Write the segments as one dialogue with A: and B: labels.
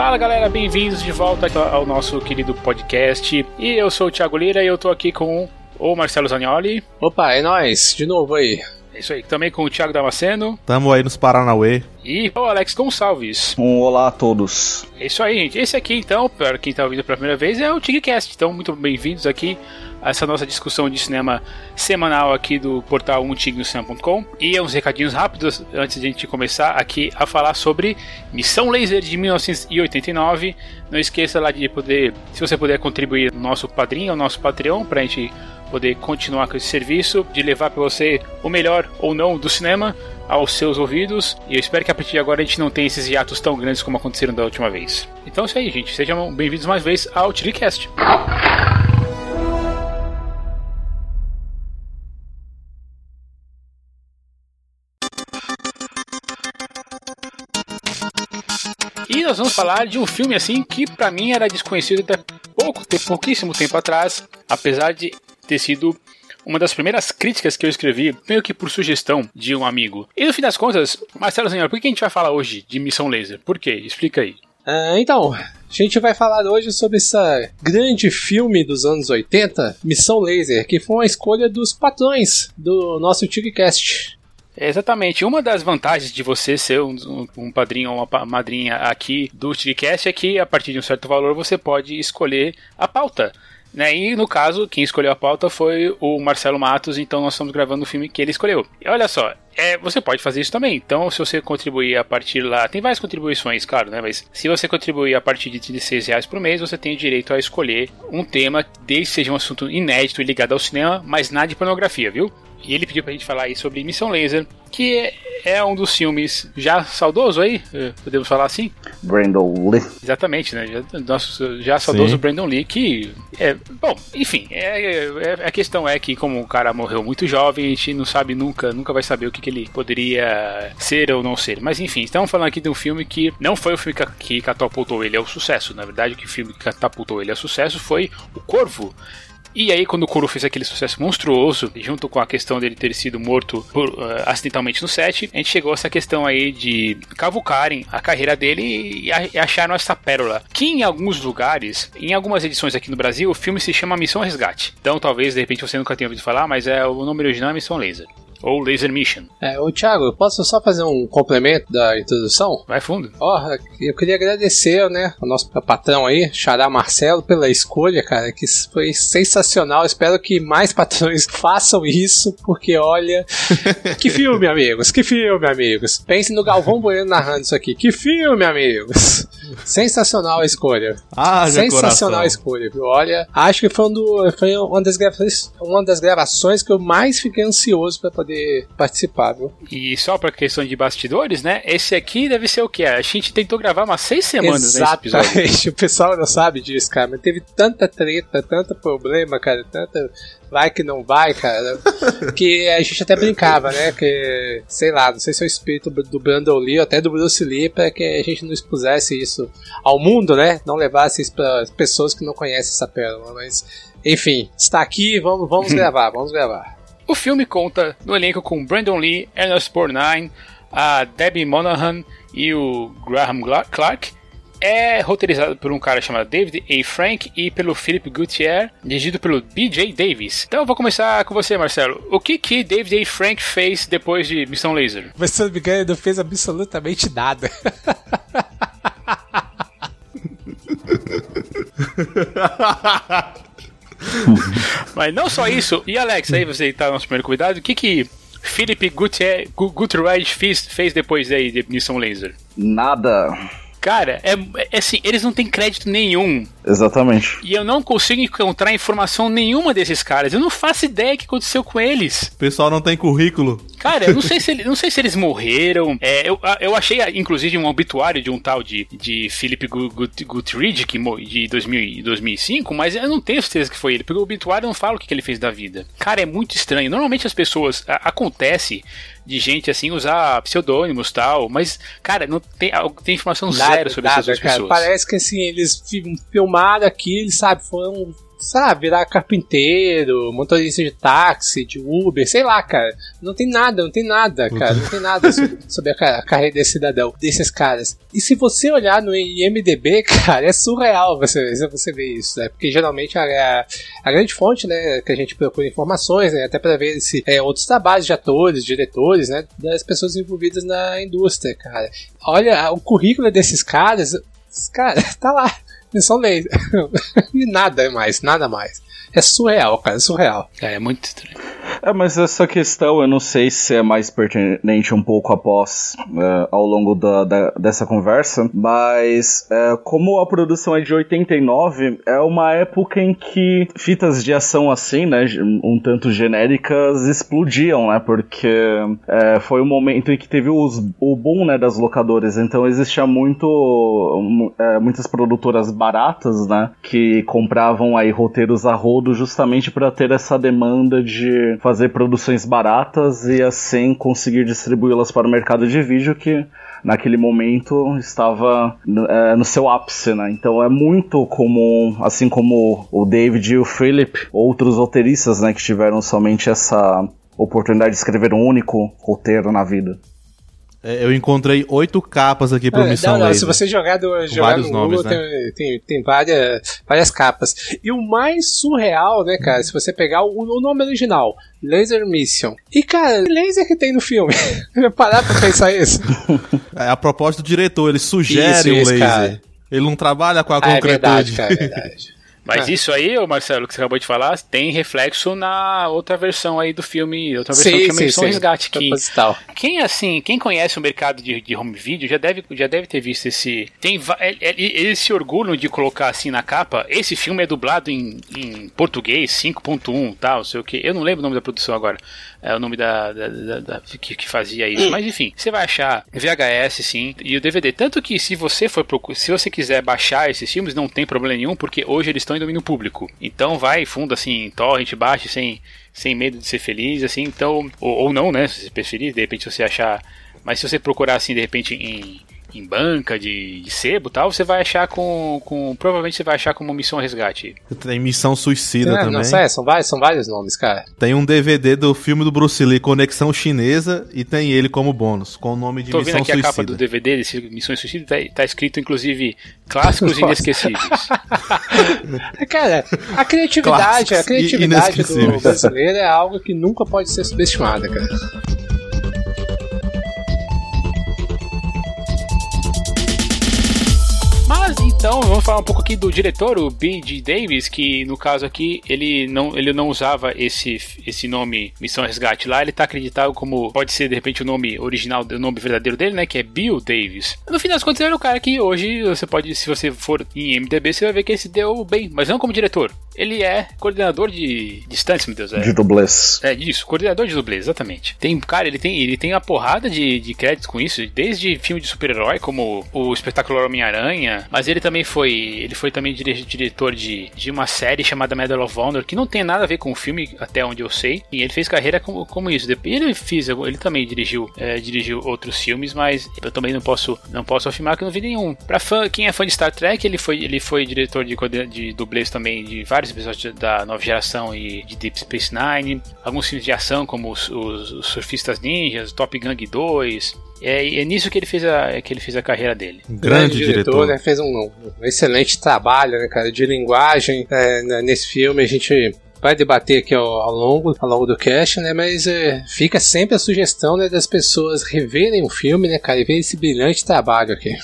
A: Fala galera, bem-vindos de volta ao nosso querido podcast. E eu sou o Thiago Lira e eu tô aqui com o Marcelo Zanioli.
B: Opa, é nóis, de novo aí.
A: É isso aí, também com o Thiago Damasceno.
C: Tamo aí nos Paranauê.
A: E o Alex Gonçalves.
D: Um olá a todos.
A: É isso aí, gente. Esse aqui, então, para quem tá ouvindo pela primeira vez, é o TigCast. Então, muito bem-vindos aqui essa nossa discussão de cinema semanal aqui do portal umtignocinema.com. E uns recadinhos rápidos antes de a gente começar aqui a falar sobre Missão Laser de 1989. Não esqueça lá de poder, se você puder contribuir no nosso padrinho, no nosso Patreon, pra gente poder continuar com esse serviço, de levar para você o melhor ou não do cinema aos seus ouvidos. E eu espero que a partir de agora a gente não tenha esses hiatos tão grandes como aconteceram da última vez. Então é isso aí, gente. Sejam bem-vindos mais uma vez ao TriCast. Vamos falar de um filme assim que para mim era desconhecido até pouco, pouquíssimo tempo atrás, apesar de ter sido uma das primeiras críticas que eu escrevi, meio que por sugestão de um amigo. E no fim das contas, Marcelo Senhor, por que a gente vai falar hoje de Missão Laser? Por quê? Explica aí.
B: Ah, então, a gente vai falar hoje sobre esse grande filme dos anos 80, Missão Laser, que foi uma escolha dos patrões do nosso TigCast.
A: É, exatamente. Uma das vantagens de você ser um, um padrinho ou uma madrinha aqui do TigCast é que, a partir de um certo valor, você pode escolher a pauta. Né? E no caso, quem escolheu a pauta foi o Marcelo Matos, então nós estamos gravando o filme que ele escolheu. E olha só, é, você pode fazer isso também. Então, se você contribuir a partir lá, tem várias contribuições, claro, né? Mas se você contribuir a partir de 36 reais por mês, você tem o direito a escolher um tema, desde que seja um assunto inédito e ligado ao cinema, mas nada de pornografia, viu? E ele pediu pra gente falar aí sobre Missão Laser, que é um dos filmes já saudoso aí, eh, podemos falar assim?
D: Brandon Lee.
A: Exatamente, né? Já, nosso, já saudoso Sim. Brandon Lee, que é. Bom, enfim, é, é, a questão é que, como o cara morreu muito jovem, a gente não sabe nunca, nunca vai saber o que, que ele poderia ser ou não ser. Mas enfim, estamos falando aqui de um filme que não foi o filme que, que catapultou ele ao sucesso. Na verdade, o que o filme que catapultou ele ao sucesso foi O Corvo e aí, quando o Kuro fez aquele sucesso monstruoso, junto com a questão dele ter sido morto por, uh, acidentalmente no set, a gente chegou a essa questão aí de cavucarem a carreira dele e, e acharam essa pérola. Que em alguns lugares, em algumas edições aqui no Brasil, o filme se chama Missão Resgate. Então, talvez, de repente, você nunca tenha ouvido falar, mas é o nome original é Missão Laser ou Laser Mission.
B: É, o Thiago, eu posso só fazer um complemento da introdução?
A: Vai fundo.
B: Ó, oh, eu queria agradecer, né, ao nosso patrão aí, Xará Marcelo, pela escolha, cara, que foi sensacional. Espero que mais patrões façam isso, porque olha, que filme, amigos, que filme, amigos. Pense no Galvão Bueno narrando isso aqui. Que filme, amigos. Sensacional a escolha.
C: Ah,
B: Sensacional a escolha, viu? Olha, acho que foi, um do, foi uma, das gravações, uma das gravações que eu mais fiquei ansioso para poder poder participar, viu?
A: E só pra questão de bastidores, né? Esse aqui deve ser o quê? A gente tentou gravar umas seis semanas
B: Exatamente. nesse episódio. o pessoal não sabe disso, cara, mas teve tanta treta, tanto problema, cara, tanta vai que não vai, cara. que a gente até brincava, né? Que, sei lá, não sei se é o espírito do Brandon Lee ou até do Bruce Lee para que a gente não expusesse isso ao mundo, né? Não levasse isso para pessoas que não conhecem essa pérola. Mas, enfim, está aqui, vamos, vamos gravar, vamos gravar.
A: O filme conta no elenco com Brandon Lee, Ernest Borgnine, a Debbie Monahan e o Graham Clark. É roteirizado por um cara chamado David A. Frank e pelo Philip Gutierrez, dirigido pelo B.J. Davis. Então eu vou começar com você, Marcelo. O que que David A. Frank fez depois de Missão Laser?
B: Mas se não me engano, não fez absolutamente nada.
A: Mas não só isso. E Alex, aí você tá nosso primeiro convidado, o que que Philip Gutierrez fez, fez depois aí de Missão Laser?
D: Nada.
A: Cara, é, é, assim, eles não têm crédito nenhum.
D: Exatamente.
A: E eu não consigo encontrar informação nenhuma desses caras. Eu não faço ideia o que aconteceu com eles.
C: O pessoal não tem currículo.
A: Cara, eu não sei se, ele, não sei se eles morreram. É, eu, eu achei, inclusive, um obituário de um tal de, de Philip Guthridge, que de 2000, 2005, mas eu não tenho certeza que foi ele, porque o obituário não fala o que, que ele fez da vida. Cara, é muito estranho. Normalmente as pessoas. A, acontece de gente assim usar pseudônimos tal, mas, cara, não tem, tem informação nada, zero sobre nada, essas duas cara. pessoas.
B: Parece que assim, eles filmaram aquilo, sabe? Foram sabe, virar carpinteiro, motorista de táxi, de Uber, sei lá, cara. Não tem nada, não tem nada, cara. Não tem nada sobre a carreira desse cidadão, desses caras. E se você olhar no IMDB, cara, é surreal você, você ver isso, né? Porque geralmente a, a, a grande fonte, né, que a gente procura informações, né, até para ver se é, outros trabalhos de atores, diretores, né, das pessoas envolvidas na indústria, cara. Olha, o currículo desses caras, cara, tá lá. São leis. e nada mais, nada mais. É surreal, cara, é surreal.
A: É, é muito estranho.
D: É, mas essa questão eu não sei se é mais pertinente um pouco após, uh, ao longo da, da, dessa conversa, mas uh, como a produção é de 89, é uma época em que fitas de ação assim, né, um tanto genéricas, explodiam, né, porque uh, foi o momento em que teve os, o boom, né, das locadoras, então existia muito, muitas produtoras baratas, né, que compravam aí roteiros a justamente para ter essa demanda de fazer produções baratas e assim conseguir distribuí-las para o mercado de vídeo que naquele momento estava é, no seu ápice, né? Então é muito comum, assim como o David e o Philip, outros roteiristas, né, que tiveram somente essa oportunidade de escrever um único roteiro na vida.
C: É, eu encontrei oito capas aqui para é, Missão não, não,
B: Se você jogar, do, jogar no nomes, Google, né? tem, tem, tem, várias, várias capas. E o mais surreal, né, cara, se você pegar o, o nome original, Laser Mission. E, cara, que laser que tem no filme? Parar pra pensar isso.
C: É a proposta do diretor, ele sugere isso, um laser. Cara. Ele não trabalha com a ah, concretude. É
B: verdade, cara, é verdade.
A: Mas é. isso aí, Marcelo, que você acabou de falar, tem reflexo na outra versão aí do filme, outra versão sim, que é Missão Resgate. Que quem assim, quem conhece o mercado de, de, home video já deve, já deve ter visto esse. Tem, eles se orgulham de colocar assim na capa. Esse filme é dublado em, em português 5.1, tal, sei o que. Eu não lembro o nome da produção agora é o nome da, da, da, da que, que, fazia isso. Mas enfim, você vai achar VHS sim e o DVD. Tanto que se você for se você quiser baixar esses filmes, não tem problema nenhum, porque hoje eles estão em domínio público. Então vai, funda assim, torrent, baixe sem, sem medo de ser feliz, assim, então. Ou, ou não, né? Se você preferir, de repente você achar. Mas se você procurar assim, de repente, em em banca de, de sebo tal, você vai achar com, com. Provavelmente você vai achar como missão resgate.
C: Tem missão suicida é, também. Não,
B: é, são, vários, são vários nomes, cara.
C: Tem um DVD do filme do Bruce Lee, Conexão Chinesa, e tem ele como bônus, com o nome de
A: Tô
C: Missão
A: Suicida. Tô vendo aqui a capa do DVD desse Missões Suicida, tá, tá escrito inclusive clássicos e inesquecíveis.
B: cara, a criatividade, a criatividade do brasileiro é algo que nunca pode ser subestimada, cara.
A: Então, vamos falar um pouco aqui do diretor, o B.G. Davis, que no caso aqui, ele não, ele não usava esse, esse nome Missão Resgate lá, ele está acreditado como, pode ser de repente o nome original, o nome verdadeiro dele, né, que é Bill Davis. No fim das contas, ele é o cara que hoje, você pode, se você for em MDB, você vai ver que ele se deu bem, mas não como diretor. Ele é coordenador de, de stunts, meu Deus. É.
D: De dublês.
A: É, isso, coordenador de dublês, exatamente. Tem, cara, ele tem, ele tem uma porrada de, de créditos com isso, desde filme de super-herói, como o espetacular Homem-Aranha, mas ele também foi, ele foi também diretor de, de uma série chamada Medal of Honor, que não tem nada a ver com o filme, até onde eu sei, e ele fez carreira como, como isso. Ele fez, ele também dirigiu, é, dirigiu outros filmes, mas eu também não posso, não posso afirmar que não vi nenhum. Pra fã, quem é fã de Star Trek, ele foi, ele foi diretor de, de dublês também de vários vários episódios da nova geração e de Deep Space Nine, alguns filmes de ação como os, os, os Surfistas Ninjas, Top Gun 2. É, é nisso que ele fez a, que ele fez a carreira dele.
B: Um grande, grande diretor, diretor, né? Fez um, um, excelente trabalho, né, cara, de linguagem é, nesse filme. A gente vai debater aqui ao, ao, longo, ao longo do cast, né? Mas é, fica sempre a sugestão né, das pessoas reverem o filme, né, cara, e ver esse brilhante trabalho aqui.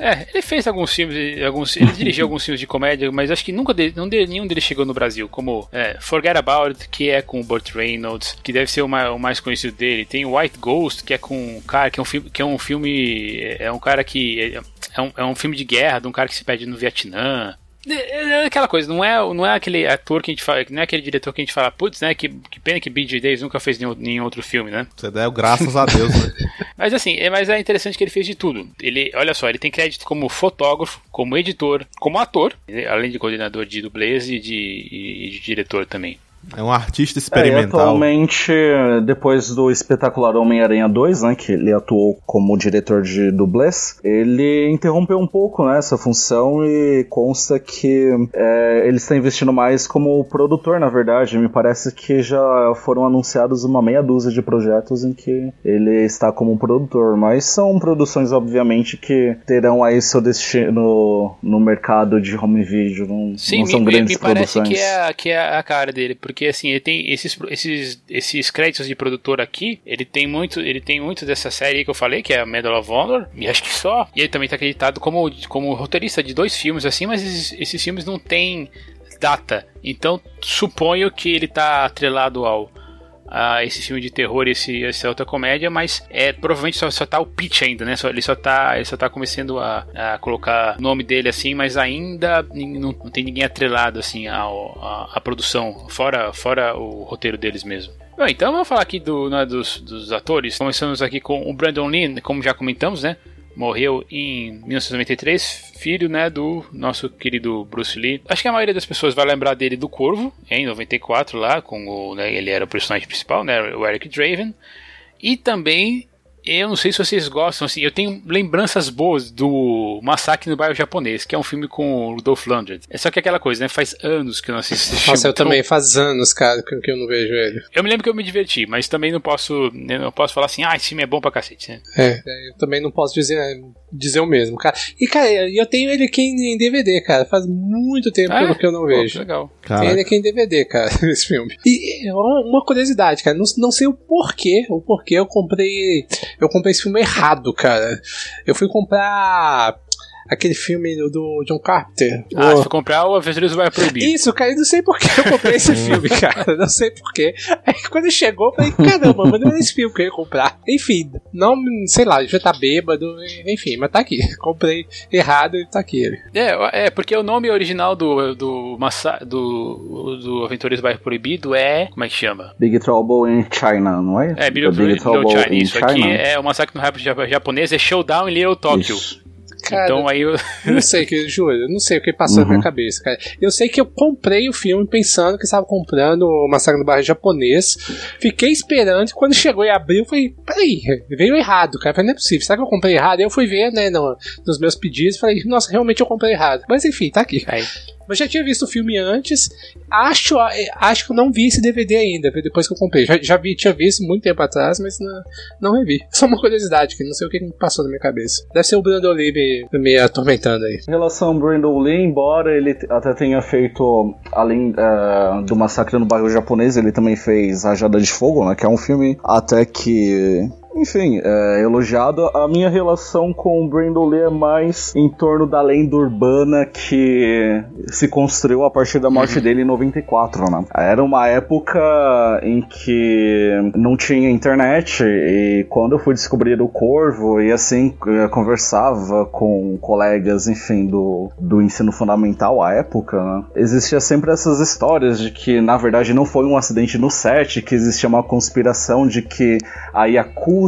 A: É, ele fez alguns filmes, alguns, ele dirigiu alguns filmes de comédia, mas acho que nunca de, não de, nenhum deles chegou no Brasil, como é, Forget About It, que é com o Burt Reynolds, que deve ser o mais, o mais conhecido dele. Tem White Ghost, que é com um cara que é um filme, que é um filme, é um cara que é, é um, é um filme de guerra, de um cara que se perde no Vietnã. É, é aquela coisa, não é, não é aquele ator que a gente fala, não é aquele diretor que a gente fala, putz, né? Que, que pena que B.J. Davis nunca fez nenhum, nenhum outro filme, né?
C: Você deu graças a Deus, né?
A: mas assim, é, mas é interessante que ele fez de tudo. Ele, olha só, ele tem crédito como fotógrafo, como editor, como ator, além de coordenador de dublês e de, e de diretor também.
C: É um artista experimental.
D: É, atualmente, depois do espetacular Homem-Aranha 2, né, que ele atuou como diretor de dublês, ele interrompeu um pouco né, essa função e consta que é, ele está investindo mais como produtor, na verdade. Me parece que já foram anunciados uma meia dúzia de projetos em que ele está como produtor, mas são produções, obviamente, que terão aí seu destino no mercado de home video, não,
A: Sim,
D: não são
A: me,
D: grandes
A: me parece
D: produções.
A: que é, que é a cara dele, porque assim, ele tem esses, esses, esses créditos de produtor aqui, ele tem muito, ele tem muito dessa série que eu falei, que é a Medal of Honor, e acho que só. E ele também está acreditado como, como roteirista de dois filmes assim, mas esses, esses filmes não têm data. Então suponho que ele está atrelado ao a esse filme de terror e esse, essa outra comédia, mas é provavelmente só, só tá o pitch ainda, né? Só, ele só tá, ele só tá começando a, a colocar o nome dele assim, mas ainda não, não tem ninguém atrelado assim a produção, fora, fora o roteiro deles mesmo. Bom, então vamos falar aqui do, né, dos, dos atores. Começamos aqui com o Brandon Lee, como já comentamos, né? Morreu em 1993, filho, né, do nosso querido Bruce Lee. Acho que a maioria das pessoas vai lembrar dele do Corvo, em 94 lá, com o, né, ele era o personagem principal, né, o Eric Draven. E também eu não sei se vocês gostam, assim, eu tenho lembranças boas do Massacre no Bairro Japonês, que é um filme com o Rudolph Lundgren. É só que aquela coisa, né? Faz anos que eu não assisto esse
B: Nossa, eu também, faz anos, cara, que eu não vejo ele.
A: Eu me lembro que eu me diverti, mas também não posso, né, não posso falar assim, ah, esse filme é bom pra cacete, né?
B: É, eu também não posso dizer, dizer o mesmo, cara. E, cara, eu tenho ele aqui em DVD, cara. Faz muito tempo
A: Ah, é?
B: que eu não
A: Pô,
B: vejo.
A: que legal.
C: Cara,
B: Tem ele aqui em DVD, cara, esse filme. E uma uma curiosidade, cara, não, não sei o porquê, o porquê eu comprei. Eu comprei esse filme errado, cara. Eu fui comprar aquele filme do, do John Carpenter.
A: Ah,
B: O-
A: se for comprar o Aventureiros Vai Proibir.
B: Isso, cara, eu não sei por que eu comprei esse filme, cara. Não sei por quê. Aí quando chegou, eu falei, caramba, mas não era esse filme que eu ia comprar. Enfim, não, sei lá, já tá bêbado, enfim, mas tá aqui. Comprei errado e tá aqui ele.
A: É, é, porque o nome original do, do, massa, do, do Aventureiros Bairro Proibido é. Como é que chama?
D: Big Trouble in China, não é?
A: É, Big, Big
D: Trouble
A: China.
D: in
A: Isso aqui é o Massacre no Rap ja- japonês, é Showdown em Little Tokyo.
D: Isso.
B: Cara,
A: Então aí eu.
B: eu não sei, que, juro, eu não sei o que passou na
D: Uhum.
B: minha cabeça, cara. Eu sei que eu comprei o filme pensando que estava comprando o Massacre no Bairro Japonês. Fiquei esperando, e quando chegou e abriu, eu falei, peraí, veio errado, cara. Eu falei, não é possível, será que eu comprei errado? Aí eu fui ver, né, no- nos meus pedidos, falei, nossa, realmente eu comprei errado. Mas enfim, tá aqui.
A: Aí,
B: Mas já tinha visto o filme antes. Acho, acho que eu não vi esse DVD ainda, depois que eu comprei. Já, já vi, tinha visto muito tempo atrás, mas não, não revi. Só uma curiosidade, que não sei o que passou na minha cabeça. Deve ser o Brandon Lee me, me atormentando aí.
D: Em relação ao Brandon Lee, embora ele até tenha feito, além eh, do Massacre no Bairro Japonês, ele também fez Rajada de Fogo, né? Que é um filme até que. Enfim, é elogiado. A minha relação com o Brandon Lee é mais em torno da lenda urbana que se construiu a partir da morte dele em 94, né? Era uma época em que não tinha internet e quando eu fui descobrir o Corvo e assim conversava com colegas, enfim, do, do ensino fundamental à época, né? existia sempre essas histórias de que na verdade não foi um acidente no set, que existia uma conspiração de que a Yakuza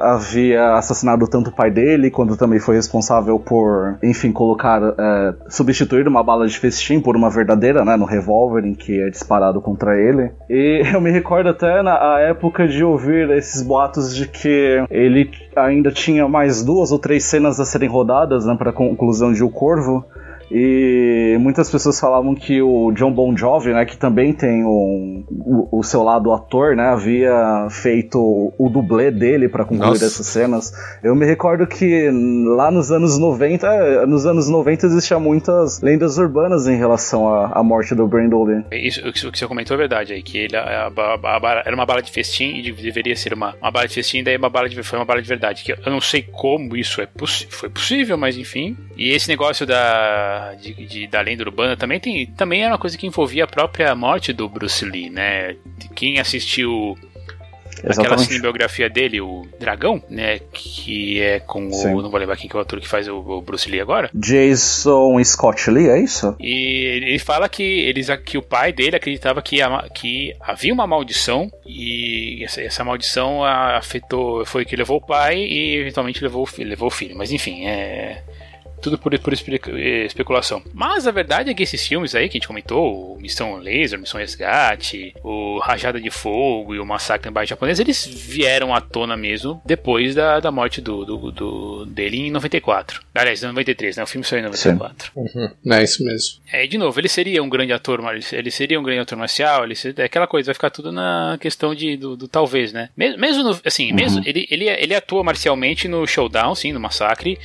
D: havia assassinado tanto o pai dele, quando também foi responsável por, enfim, colocar, é, substituir uma bala de festim por uma verdadeira, né, no revólver em que é disparado contra ele. E eu me recordo até na época de ouvir esses boatos de que ele ainda tinha mais duas ou três cenas a serem rodadas, né, para conclusão de O Corvo. E muitas pessoas falavam que o John Bon Jovi, né, que também tem um, o, o seu lado ator, né, havia feito o dublê dele para concluir
C: Nossa.
D: essas cenas. Eu me recordo que lá nos anos 90, eh, nos anos 90 existiam muitas lendas urbanas em relação à, à morte do Brandon Lee.
A: Isso, o que você comentou é verdade aí, que ele, a- a a bala- era uma bala de festim e de- deveria ser uma, uma bala de festim, daí uma bala de, foi uma bala de verdade. Que eu não sei como isso é possi foi possível, mas enfim. E esse negócio da, de, de- da lenda urbana também, tem, também era uma coisa que envolvia a própria morte do Bruce Lee, né? Quem assistiu aquela
D: Exatamente.
A: cinebiografia dele, o Dragão, né? Que é com o.
D: Sim.
A: Não vou lembrar quem que é o ator que faz o, o Bruce Lee agora.
D: Jason Scott Lee, é isso?
A: E ele fala que, eles, que o pai dele acreditava que, a- que havia uma maldição e essa, essa maldição afetou, foi que levou o pai e eventualmente levou o filho, levou o filho. Mas enfim, é, tudo por, por especulação. Mas a verdade é que esses filmes aí que a gente comentou, o Missão Laser, Missão Resgate, o Rajada de Fogo e o Massacre em Bairro Japonês, eles vieram à tona mesmo depois da, da morte do, do, do dele em 94. Aliás, em 93, né? O filme saiu em 94.
B: Uhum. É isso mesmo.
A: É, de novo, ele seria um grande ator, ele seria um grande ator marcial, ele seria, é aquela coisa, vai ficar tudo na questão de, do, do talvez, né? Mesmo, no, assim, uhum. mesmo, ele, ele, ele atua marcialmente no Showdown, sim, no Massacre,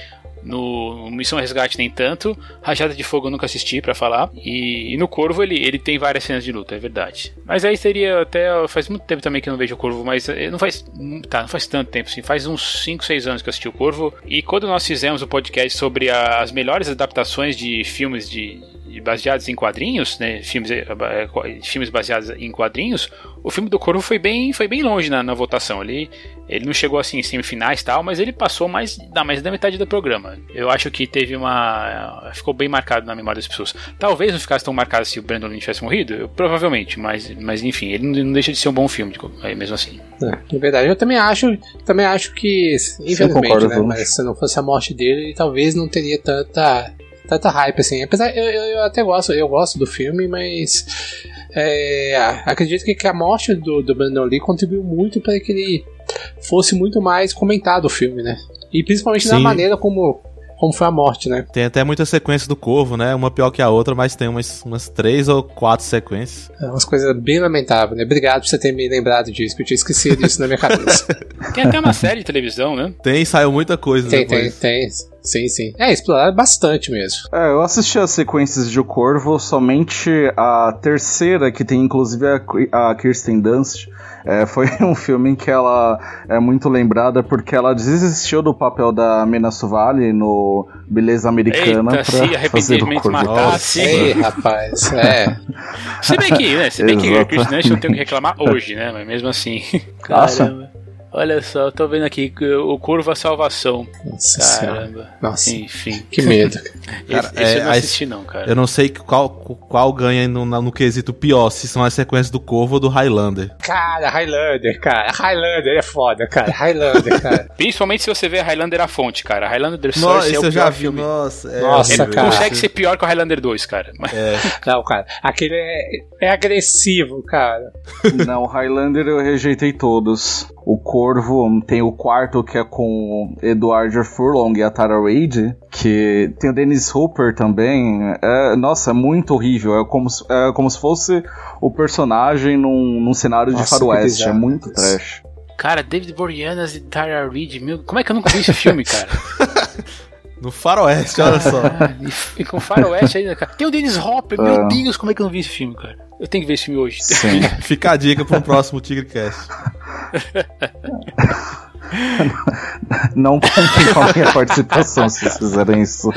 A: no Missão Resgate nem tanto. Rajada de Fogo eu nunca assisti para falar. E, e, no Corvo ele, ele tem várias cenas de luta, é verdade. Mas aí seria até. Faz muito tempo também que eu não vejo o Corvo, mas eh, não faz. Tá, não faz tanto tempo assim. Faz uns 5, 6 anos que eu assisti o Corvo. E quando nós fizemos o podcast sobre as melhores adaptações de filmes de, baseados em quadrinhos, né, filmes, eh, eh, filmes baseados em quadrinhos, o filme do Corvo foi bem, foi bem longe na, na votação. Ele, ele não chegou assim em semifinais tal, mas ele passou mais da, mais da metade do programa. Eu acho que teve uma. ficou bem marcado na memória das pessoas. Talvez não ficasse tão marcado se o Brandon Lynch tivesse morrido, eu, provavelmente, mas, mas enfim, ele não, não, deixa de ser um bom filme, mesmo assim.
B: É, verdade, eu também acho, também acho que, infelizmente, né, mas se não fosse a morte dele, talvez não teria tanta tanta hype, assim. Apesar, eu, eu, eu, até gosto, eu gosto do filme, mas é, acredito que a morte do, do Brandon Lee contribuiu muito para que ele fosse muito mais comentado o filme, né? E principalmente Sim. na maneira como como foi a morte, né?
C: Tem até muita sequência do Corvo, né? Uma pior que a outra, mas tem umas, umas três ou quatro sequências.
B: É umas coisas bem lamentáveis, né? Obrigado por você ter me lembrado disso, que eu tinha esquecido disso na minha cabeça.
A: Tem até uma série de televisão, né?
C: Tem, saiu muita coisa
B: Tem, depois. tem, tem. Sim, sim. É, explorar bastante mesmo.
D: É, eu assisti as sequências de O Corvo, somente a terceira, que tem inclusive a, a Kirsten Dunst. É, foi um filme em que ela é muito lembrada porque ela desistiu do papel da Mina Suvali no Beleza Americana
A: Eita, pra fazer o Corvo. Matar, sim.
B: Ei, rapaz, é.
A: Se bem que, né, se bem que a Kirsten Dunst não tem que reclamar hoje, né, mas mesmo assim.
D: Nossa.
A: Olha só, tô vendo aqui o Curva Salvação.
B: Nossa Caramba. Nossa.
A: Enfim.
B: Que medo.
A: Cara, esse, esse é, eu não assisti, não, cara.
C: Eu não sei qual, qual ganha no, no quesito pior, se são as sequências do Corvo ou do Highlander.
B: Cara, Highlander, cara. Highlander é foda, cara. Highlander, cara.
A: Principalmente se você vê Highlander a fonte, cara. Highlander
C: Source é o
A: eu
C: já vi. Filme. Nossa,
B: é Nossa
A: é, cara. Consegue ser pior que o Highlander 2, cara.
B: É. Não, cara. Aquele é, é agressivo, cara.
D: Não, o Highlander eu rejeitei todos. O Corvo tem o quarto que é com Edward Furlong e a Tara Reid, que tem o Dennis Hooper também. É, nossa, é muito horrível. É como, é como se fosse o personagem num, num cenário nossa, de faroeste. É muito trash.
A: Cara, David Boreanaz e Tara Reid, meu, como é que eu nunca vi esse filme, cara?
C: No Faroeste, olha só.
A: E, com Faroeste ainda, cara. Tem o Dennis Hopper, meu ah. Deus, como é que eu não vi esse filme, cara? Eu tenho que ver esse filme hoje.
C: Sim. Fica a dica para um próximo TigreCast.
D: não contem com a minha participação se vocês fizerem isso.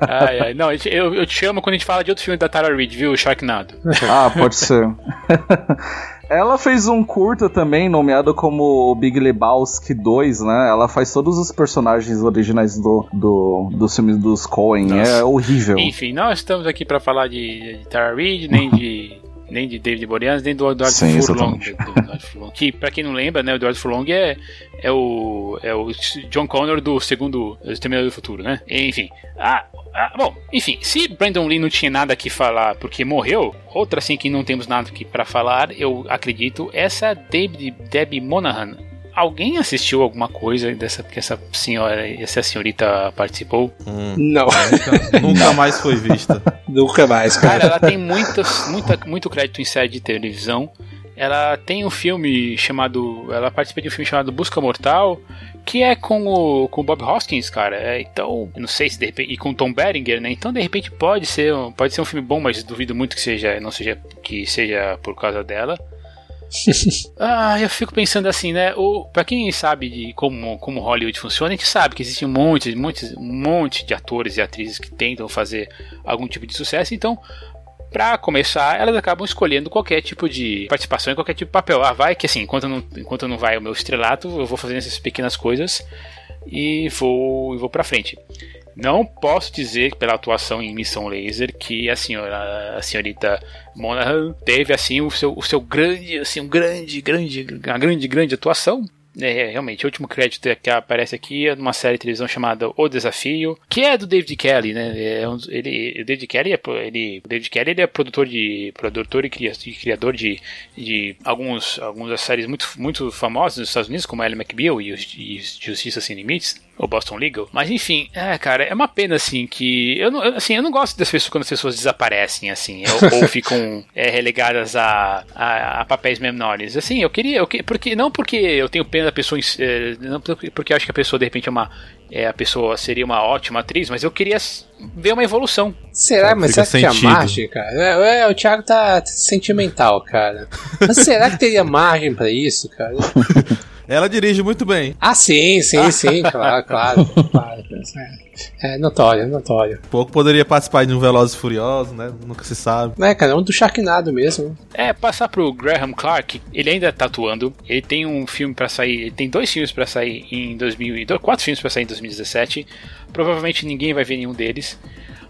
A: Ai, ai. Não, eu, eu te chamo quando a gente fala de outro filme da Tara Reid, viu? Sharknado.
D: Ah, pode ser. Ela fez um curta também, nomeado como Big Lebowski 2, né? Ela faz todos os personagens originais do, do, dos filmes dos Coen. É horrível.
A: Enfim, nós estamos aqui para falar de, de Tara Reid, nem de nem de David Boreanaz, nem do Eduardo Sim, Furlong. Furlong. Que, pra quem não lembra, né, o Eduardo Furlong é, é, o, é o John Connor do segundo Exterminador do Futuro, né? Enfim. Ah, ah, bom, enfim, se Brandon Lee não tinha nada que falar porque morreu, outra assim que não temos nada para falar, eu acredito, essa David, Debbie Monahan Alguém assistiu alguma coisa dessa que essa senhora, essa senhorita participou?
B: Hum, não.
C: Nunca, nunca mais foi vista.
B: nunca mais, cara.
A: Cara, ela tem muitas, muita, muito crédito em série de televisão. Ela tem um filme chamado. Ela participa de um filme chamado Busca Mortal, que é com o, com o Bob Hoskins, cara. É, então, não sei se de repente. E com Tom Berenger, né? Então, de repente, pode ser, pode ser um filme bom, mas duvido muito que seja, não seja que seja por causa dela. ah, eu fico pensando assim, né? O, pra quem sabe de como, como Hollywood funciona, a gente sabe que existe um monte, monte, um monte de atores e atrizes que tentam fazer algum tipo de sucesso, então para começar, elas acabam escolhendo qualquer tipo de participação em qualquer tipo de papel. Ah, vai que assim, enquanto não, enquanto não vai o meu estrelato, eu vou fazendo essas pequenas coisas e vou, e vou para frente. Não posso dizer pela atuação em Missão Laser que a senhora, a senhorita Monaghan teve assim o seu, o seu grande, assim, um grande, grande, uma grande, grande atuação. É, realmente, o último crédito que aparece aqui é numa série de televisão chamada O Desafio, que é do David Kelly, né? É um, ele, o David Kelly é, ele, David Kelly ele é produtor de produtor e criador de, de alguns algumas séries muito muito famosas nos Estados Unidos, como Ellie McBeal e, e Justiça Sem Limites o Boston Legal. Mas enfim, é, cara, é uma pena assim que eu não, assim, eu não gosto das pessoas quando as pessoas desaparecem assim, ou, ou ficam é, relegadas a, a, a, papéis menores. Assim, eu queria, eu, porque não porque eu tenho pena da pessoa, é, não porque eu acho que a pessoa de repente é uma é, a pessoa seria uma ótima atriz, mas eu queria ver uma evolução.
B: Será? Mas será que tinha margem, cara? É, é, o Thiago tá sentimental, cara. Mas será que teria margem para isso, cara?
C: Ela dirige muito bem.
B: Ah, sim, sim, sim, claro, claro, claro. É, é notório, notório.
C: Pouco poderia participar de um Velozes Furiosos, né? Nunca se sabe.
B: É, cara, é um do Sharknado mesmo.
A: É, passar pro Graham Clark, ele ainda tá atuando. Ele tem um filme para sair, ele tem dois filmes para sair em 2000, quatro filmes para sair em 2017. Provavelmente ninguém vai ver nenhum deles.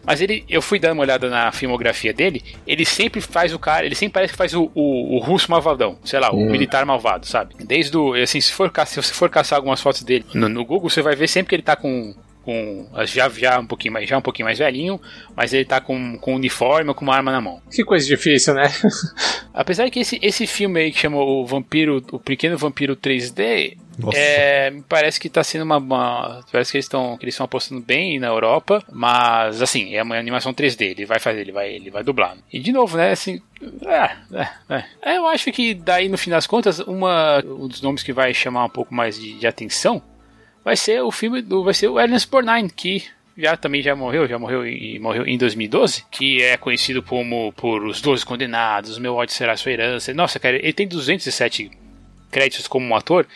A: Mas ele, eu fui dar uma olhada na filmografia dele, ele sempre faz o cara, ele sempre parece que faz o, o, o russo malvadão, sei lá, o militar malvado, sabe? Desde o, assim, se, for, se você for caçar algumas fotos dele no, no Google, você vai ver sempre que ele tá com com já, já um pouquinho mais já um pouquinho mais velhinho, mas ele tá com, com uniforme com uma arma na mão.
B: Que coisa difícil, né?
A: Apesar que esse, esse filme aí que chamou o Vampiro, o Pequeno Vampiro 3D, é, me parece que tá sendo uma, uma parece que eles estão que eles estão apostando bem na Europa, mas assim, é uma animação 3D, ele vai fazer, ele vai, ele vai dublar. E de novo, né, assim, é, é, é. é eu acho que daí no fim das contas, uma um dos nomes que vai chamar um pouco mais de, de atenção vai ser o filme do vai ser o Ernest Borgnine, que já também já morreu, já morreu e morreu em 2012, que é conhecido como por Os Doze Condenados, Meu ódio será sua herança. Nossa, cara, ele tem 207 créditos como um ator.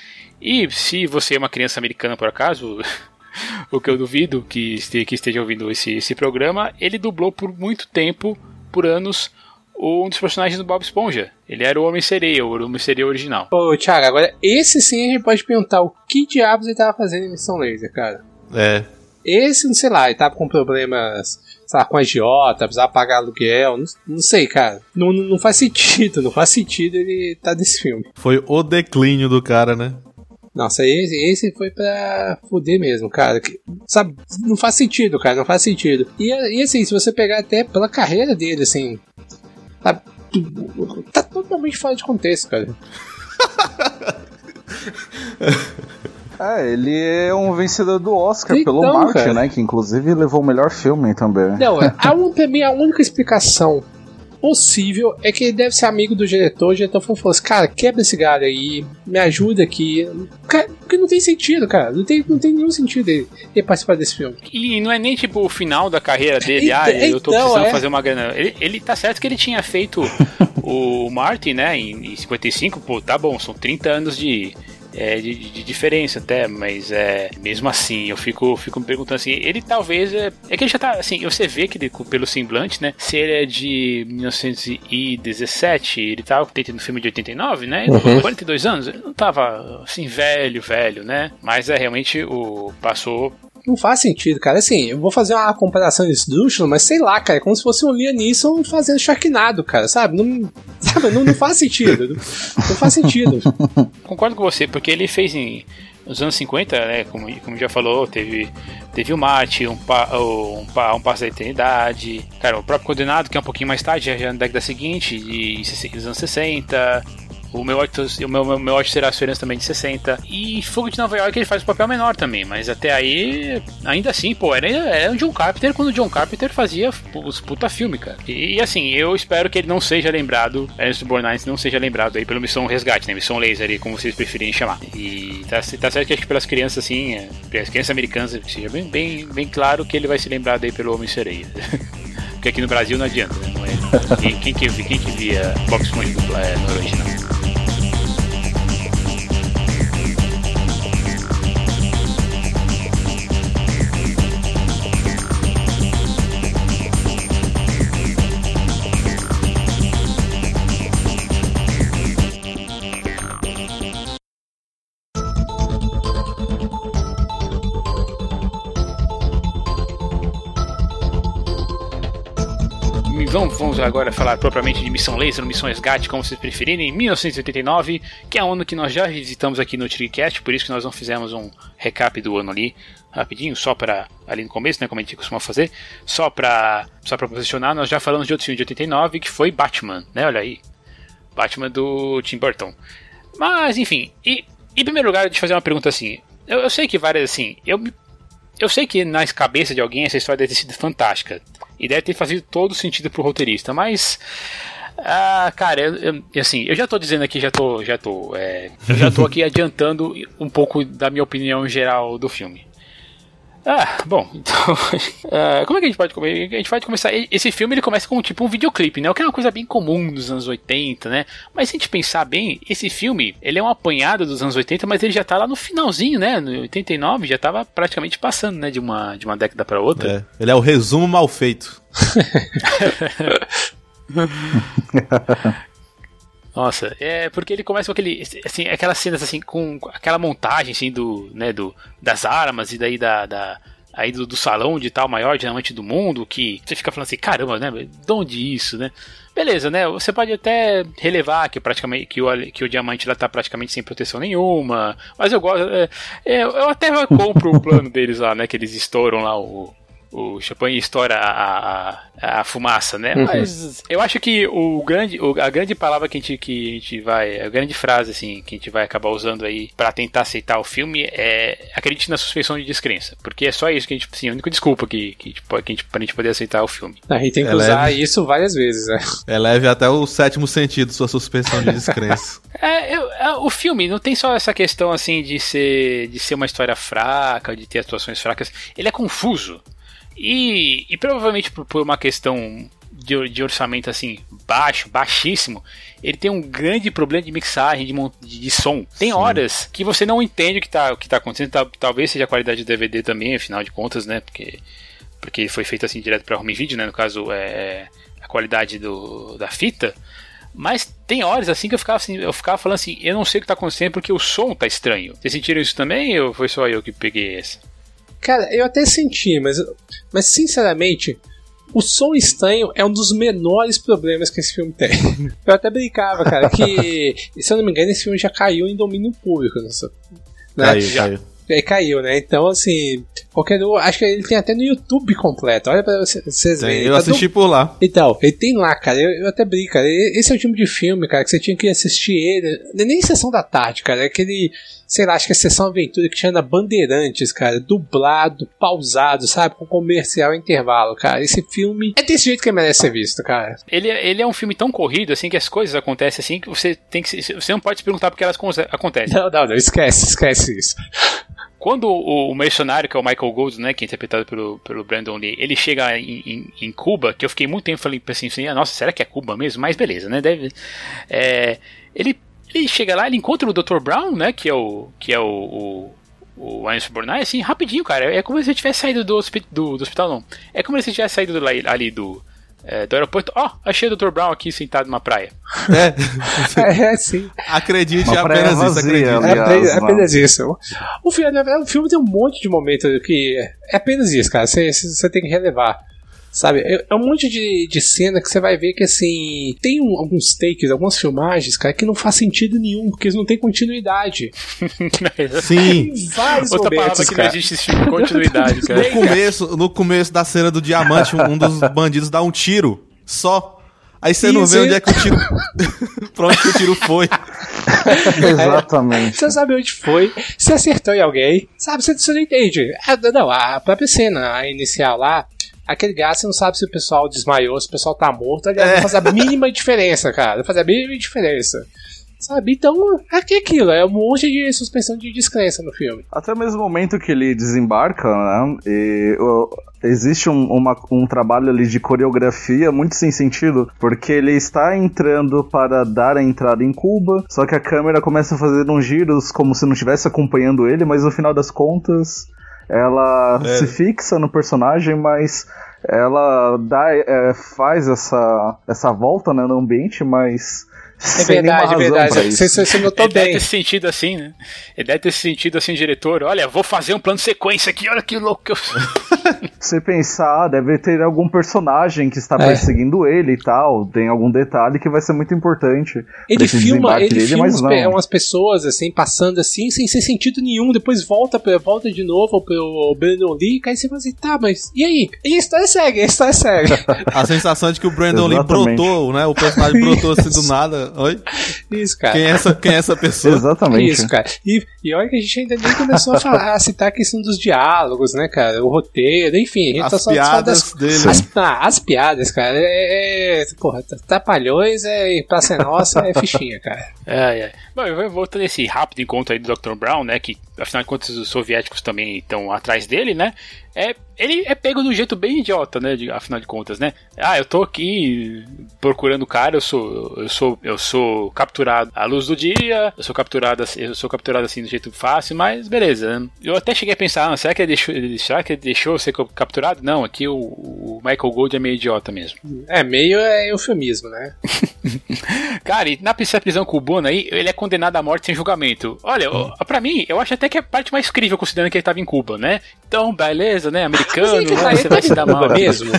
A: E se você é uma criança americana por acaso, o que eu duvido que esteja, que esteja ouvindo esse, esse programa, ele dublou por muito tempo, por anos, um dos personagens do Bob Esponja. Ele era o Homem-Sereia, o Homem-Sereia original.
B: Ô, Thiago, agora esse sim a gente pode perguntar o que diabos ele tava fazendo em Missão Laser, cara.
C: É.
B: Esse, não sei lá, ele tava com problemas, sei lá, com a agiota, precisava pagar aluguel, não, não sei, cara. Não, não, não faz sentido, não faz sentido ele tá nesse filme.
C: Foi o declínio do cara, né?
B: Nossa, esse, esse foi pra fuder mesmo, cara. Que, sabe, não faz sentido, cara, não faz sentido. E, e assim, se você pegar até pela carreira dele, assim, Tá, tá totalmente fora de contexto, cara.
D: É, ele é um vencedor do Oscar então, pelo Martin, cara. né? Que inclusive levou o melhor filme também.
B: Não, a, un, pra mim a única explicação possível é que ele deve ser amigo do diretor. O diretor falou assim: Cara, quebra esse galho aí, me ajuda aqui. Cara, porque não tem sentido, cara. Não tem, não tem nenhum sentido ele, ele participar desse filme.
A: E não é nem tipo o final da carreira dele, ah, eu tô então, precisando é. fazer uma grana. Ele, ele tá certo que ele tinha feito o Martin, né, em, em 55, pô, tá bom, são 30 anos de é, de, de, diferença até, mas é, mesmo assim, eu fico, fico me perguntando assim, ele talvez é, é que ele já tá, assim, você vê que ele, pelo semblante, né, se ele é de 1917, ele tava tentando um filme de 89, né, uhum. 42 anos, ele não tava, assim, velho, velho, né, mas é realmente o, passou
B: não faz sentido, cara. Assim, eu vou fazer uma comparação esdrúxula, mas sei lá, cara. É como se fosse um Liam Neeson fazendo Sharknado, cara. Sabe? Não, sabe? não, não faz sentido. Não, faz sentido.
A: Concordo com você, porque ele fez em nos anos 50, né, como, como já falou, teve, teve o Mate, um, pa, um, pa, um Passo da Eternidade, cara, o próprio Condenado, que é um pouquinho mais tarde, já, já na década seguinte, de, dos anos 60, o meu o meu, meu, meu será a diferença também de 60. E Fogo de Nova York ele faz um papel menor também, mas até aí, ainda assim, pô, era, era o John Carpenter quando o John Carpenter fazia os puta filme, cara. E, e assim, eu espero que ele não seja lembrado, Ernest Borgnine não seja lembrado aí pelo Missão Resgate, né? Missão Laser, aí, como vocês preferirem chamar. E tá, tá certo que acho que pelas crianças, assim, é, pelas crianças americanas, seja bem, bem, bem claro que ele vai ser lembrado aí pelo Homem-Sereia. Porque aqui no Brasil não adianta, né? É, quem, quem, que, quem que via Box Esponja é, no original? Vamos, vamos agora falar propriamente de Missão Laser, Missão Resgate, como vocês preferirem, em 1989, que é um ano que nós já visitamos aqui no TriCast, por isso que nós não fizemos um recap do ano ali rapidinho, só para ali no começo, né, como a gente costuma fazer, só para só para posicionar, nós já falamos de outro filme de 89 que foi Batman, né? Olha aí. Batman do Tim Burton. Mas enfim, e em primeiro lugar, eu fazer uma pergunta assim. Eu, eu sei que várias assim, eu eu sei que nas cabeças de alguém essa história deve ter sido fantástica e deve ter fazido todo sentido pro roteirista, mas ah, cara, eu, eu, assim, eu já tô dizendo aqui, já tô, já tô, é, já tô aqui adiantando um pouco da minha opinião geral do filme. Ah, bom, então. Uh, como é que a gente pode começar? A gente pode começar. Esse filme ele começa com tipo um videoclipe, né? O que é uma coisa bem comum nos anos 80, né? Mas se a gente pensar bem, esse filme ele é um apanhado dos anos 80, mas ele já tá lá no finalzinho, né? No 89 já tava praticamente passando, né? De uma, de uma década para outra.
C: É, ele é o resumo mal feito.
A: Nossa, é porque ele começa com aquele, assim, aquelas cenas assim com aquela montagem assim do, né, do das armas e daí da, da aí do, do, salão de tal maior diamante do mundo que você fica falando assim, caramba, né, de onde isso, né? Beleza, né? Você pode até relevar que praticamente que o, que o diamante lá tá praticamente sem proteção nenhuma, mas eu gosto, é, é, eu até compro o plano deles lá, né, que eles estouram lá o o champanhe estoura a, a, a fumaça, né? Uhum. Mas eu acho que o grande, o, a grande palavra que a, gente, que a gente vai, a grande frase assim que a gente vai acabar usando aí para tentar aceitar o filme é acredite na suspeição de descrença, porque é só isso que a gente, assim, a única desculpa que, que, que a gente, pra gente poder aceitar o filme.
B: A gente tem que é usar isso várias vezes, né?
C: É leve até o sétimo sentido sua suspensão de descrença.
A: é, eu, é, o filme não tem só essa questão assim de ser de ser uma história fraca, de ter atuações fracas, ele é confuso. E, e provavelmente por, por uma questão de, de, orçamento assim baixo, baixíssimo, ele tem um grande problema de mixagem, de, de, de som. Tem Sim. horas que você não entende o que está que tá acontecendo. Talvez seja a qualidade do DVD também, afinal de contas, né? Porque, porque foi feito assim direto para home video, né? No caso, é, é a qualidade do, da fita. Mas tem horas assim que eu ficava assim, eu ficava falando assim, eu não sei o que está acontecendo porque o som tá estranho. Vocês sentiram isso também ou foi só eu que peguei essa?
B: Cara, eu até senti, mas, mas sinceramente, o som estranho é um dos menores problemas que esse filme tem. Eu até brincava, cara, que, se eu não me engano, esse filme já caiu em domínio público. Nessa,
C: né? Caiu, já. caiu.
B: Aí caiu, né? Então, assim, qualquer um, acho que ele tem até no YouTube completo. Olha pra vocês verem.
C: Eu tá assisti por lá.
B: Então, ele tem lá, cara. Eu, eu, até brinco, cara. Esse é o tipo de filme, cara, que você tinha que assistir ele. Nem em sessão da tarde, cara. É aquele sei lá, acho que é Sessão Aventura que tinha na Bandeirantes, cara, dublado, pausado, sabe, com comercial intervalo, cara. Esse filme é desse jeito que merece ser visto, cara.
A: Ele, é, ele é um filme tão corrido, assim, que as coisas acontecem assim, que você tem que. Você não pode se perguntar porque elas acontecem.
B: Não, não, não, esquece, esquece isso.
A: Quando o, o, mercenário, que é o Michael Gold, né, que é interpretado pelo, pelo Brandon Lee, ele chega em, em, em Cuba, que eu fiquei muito tempo falando assim, assim, nossa, será que é Cuba mesmo? Mas beleza, né, deve... É, ele ele chega lá, ele encontra o Dr. Brown, né? Que é o. Que é o. o, o assim, rapidinho, cara. É como se ele tivesse saído do, do, do hospital, não. É como se ele tivesse saído do, ali do. É, do aeroporto, ó, oh, achei o Dr. Brown aqui sentado numa praia.
B: É, é, é sim.
C: Acredite, é apenas vazia, isso, acredite.
B: Aliás, é, apenas isso. O filme, o filme tem um monte de momentos que é apenas isso, cara. Você tem que relevar. Sabe? É, é, um monte de, de cena que você vai ver que, assim, tem um, alguns takes, algumas filmagens, cara, que não faz sentido nenhum, porque eles não têm continuidade.
C: Sim.
A: vários Outra momentos, palavra que cara. não existe continuidade, cara.
C: No começo, no começo da cena do diamante, um dos bandidos dá um tiro só. Aí você não vê onde é que o tiro. pra onde que o tiro foi.
B: Exatamente. Você sabe onde foi, você acertou em alguém, sabe? Você, você não entende. Ah, não, a própria cena a inicial lá, aquele gás você não sabe se o pessoal desmaiou, se o pessoal tá morto. Aliás, é. vai fazer a mínima diferença, cara. Vai fazer a mínima diferença. Sabe? Então, é que aquilo, é um monte de suspensão de descrença no filme.
D: Até mesmo o momento que ele desembarca, né? E, existe um, uma, um trabalho ali de coreografia muito sem sentido, porque ele está entrando para dar a entrada em Cuba, só que a câmera começa a fazer uns giros como se não estivesse acompanhando ele, mas no final das contas ela é. se fixa no personagem, mas ela dá, é, faz essa, essa volta né, no ambiente, mas
B: É verdade, é verdade. Você, você notou
A: Ele
B: bem.
A: deve ter sentido assim, né? Ele deve ter sentido assim, diretor. Olha, vou fazer um plano de sequência aqui, olha que louco que eu sou.
D: Você pensar, deve ter algum personagem que está é. perseguindo ele e tal. Tem algum detalhe que vai ser muito importante.
B: Ele filma, ele dele, filma umas pessoas assim, passando assim, sem, sem sentido nenhum. Depois volta, volta de novo pro Brandon Lee. Aí você fala assim, tá, mas e aí? E a história segue, a história segue.
C: a sensação de que o Brandon Lee brotou, né? O personagem brotou assim do nada. Oi?
B: Isso, cara.
C: Quem é essa, quem é essa pessoa?
D: Exatamente.
B: Isso, cara. E, e olha que a gente ainda nem começou a, falar, a citar a questão dos diálogos, né, cara? O roteiro, enfim. A gente
C: as
B: tá só
C: piadas
B: das. As, ah, as piadas, cara. É, é, porra, Trapalhões é, pra ser nossa é fichinha, cara.
A: É, é. Bom, eu voltando esse rápido encontro aí do Dr. Brown, né? Que afinal de contas os soviéticos também estão atrás dele, né? É, ele é pego de um jeito bem idiota, né? De, afinal de contas, né? Ah, eu tô aqui procurando o cara, eu sou, eu sou, eu sou capturado à luz do dia, eu sou capturado, eu sou capturado assim do jeito fácil, mas beleza. Né? Eu até cheguei a pensar, ah, será que ele deixou, será que ele deixou ser capturado? Não, aqui o, o Michael Gold é meio idiota mesmo.
B: É, meio é eufemismo, né?
A: cara, e na prisão cubana aí, ele é condenado à morte sem julgamento. Olha, hum. para mim, eu acho até que é a parte mais incrível considerando que ele tava em Cuba, né? Então, beleza, né? Americano, né? Tá você vai se dar mal
B: mesmo.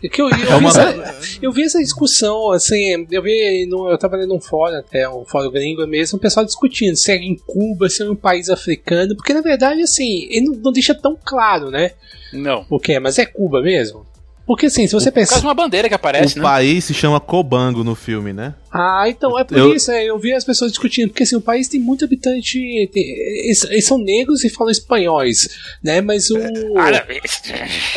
B: que eu, eu, é uma... vi essa, eu, vi essa, discussão, assim, eu vi, no, eu tava lendo um fórum até, um fórum gringo mesmo, o pessoal discutindo se é em Cuba, se é um país africano, porque na verdade, assim, ele não, não deixa tão claro, né?
A: Não.
B: O que é, mas é Cuba mesmo? Porque assim, se você pensar.
A: Por uma bandeira que aparece,
C: o
A: né?
C: O país se chama Cobango no filme, né?
B: Ah, então é por eu... isso, é, eu vi as pessoas discutindo, porque assim, o país tem muito habitante. Tem, eles, eles, são negros e falam espanhóis, né? Mas o. Não,
A: é,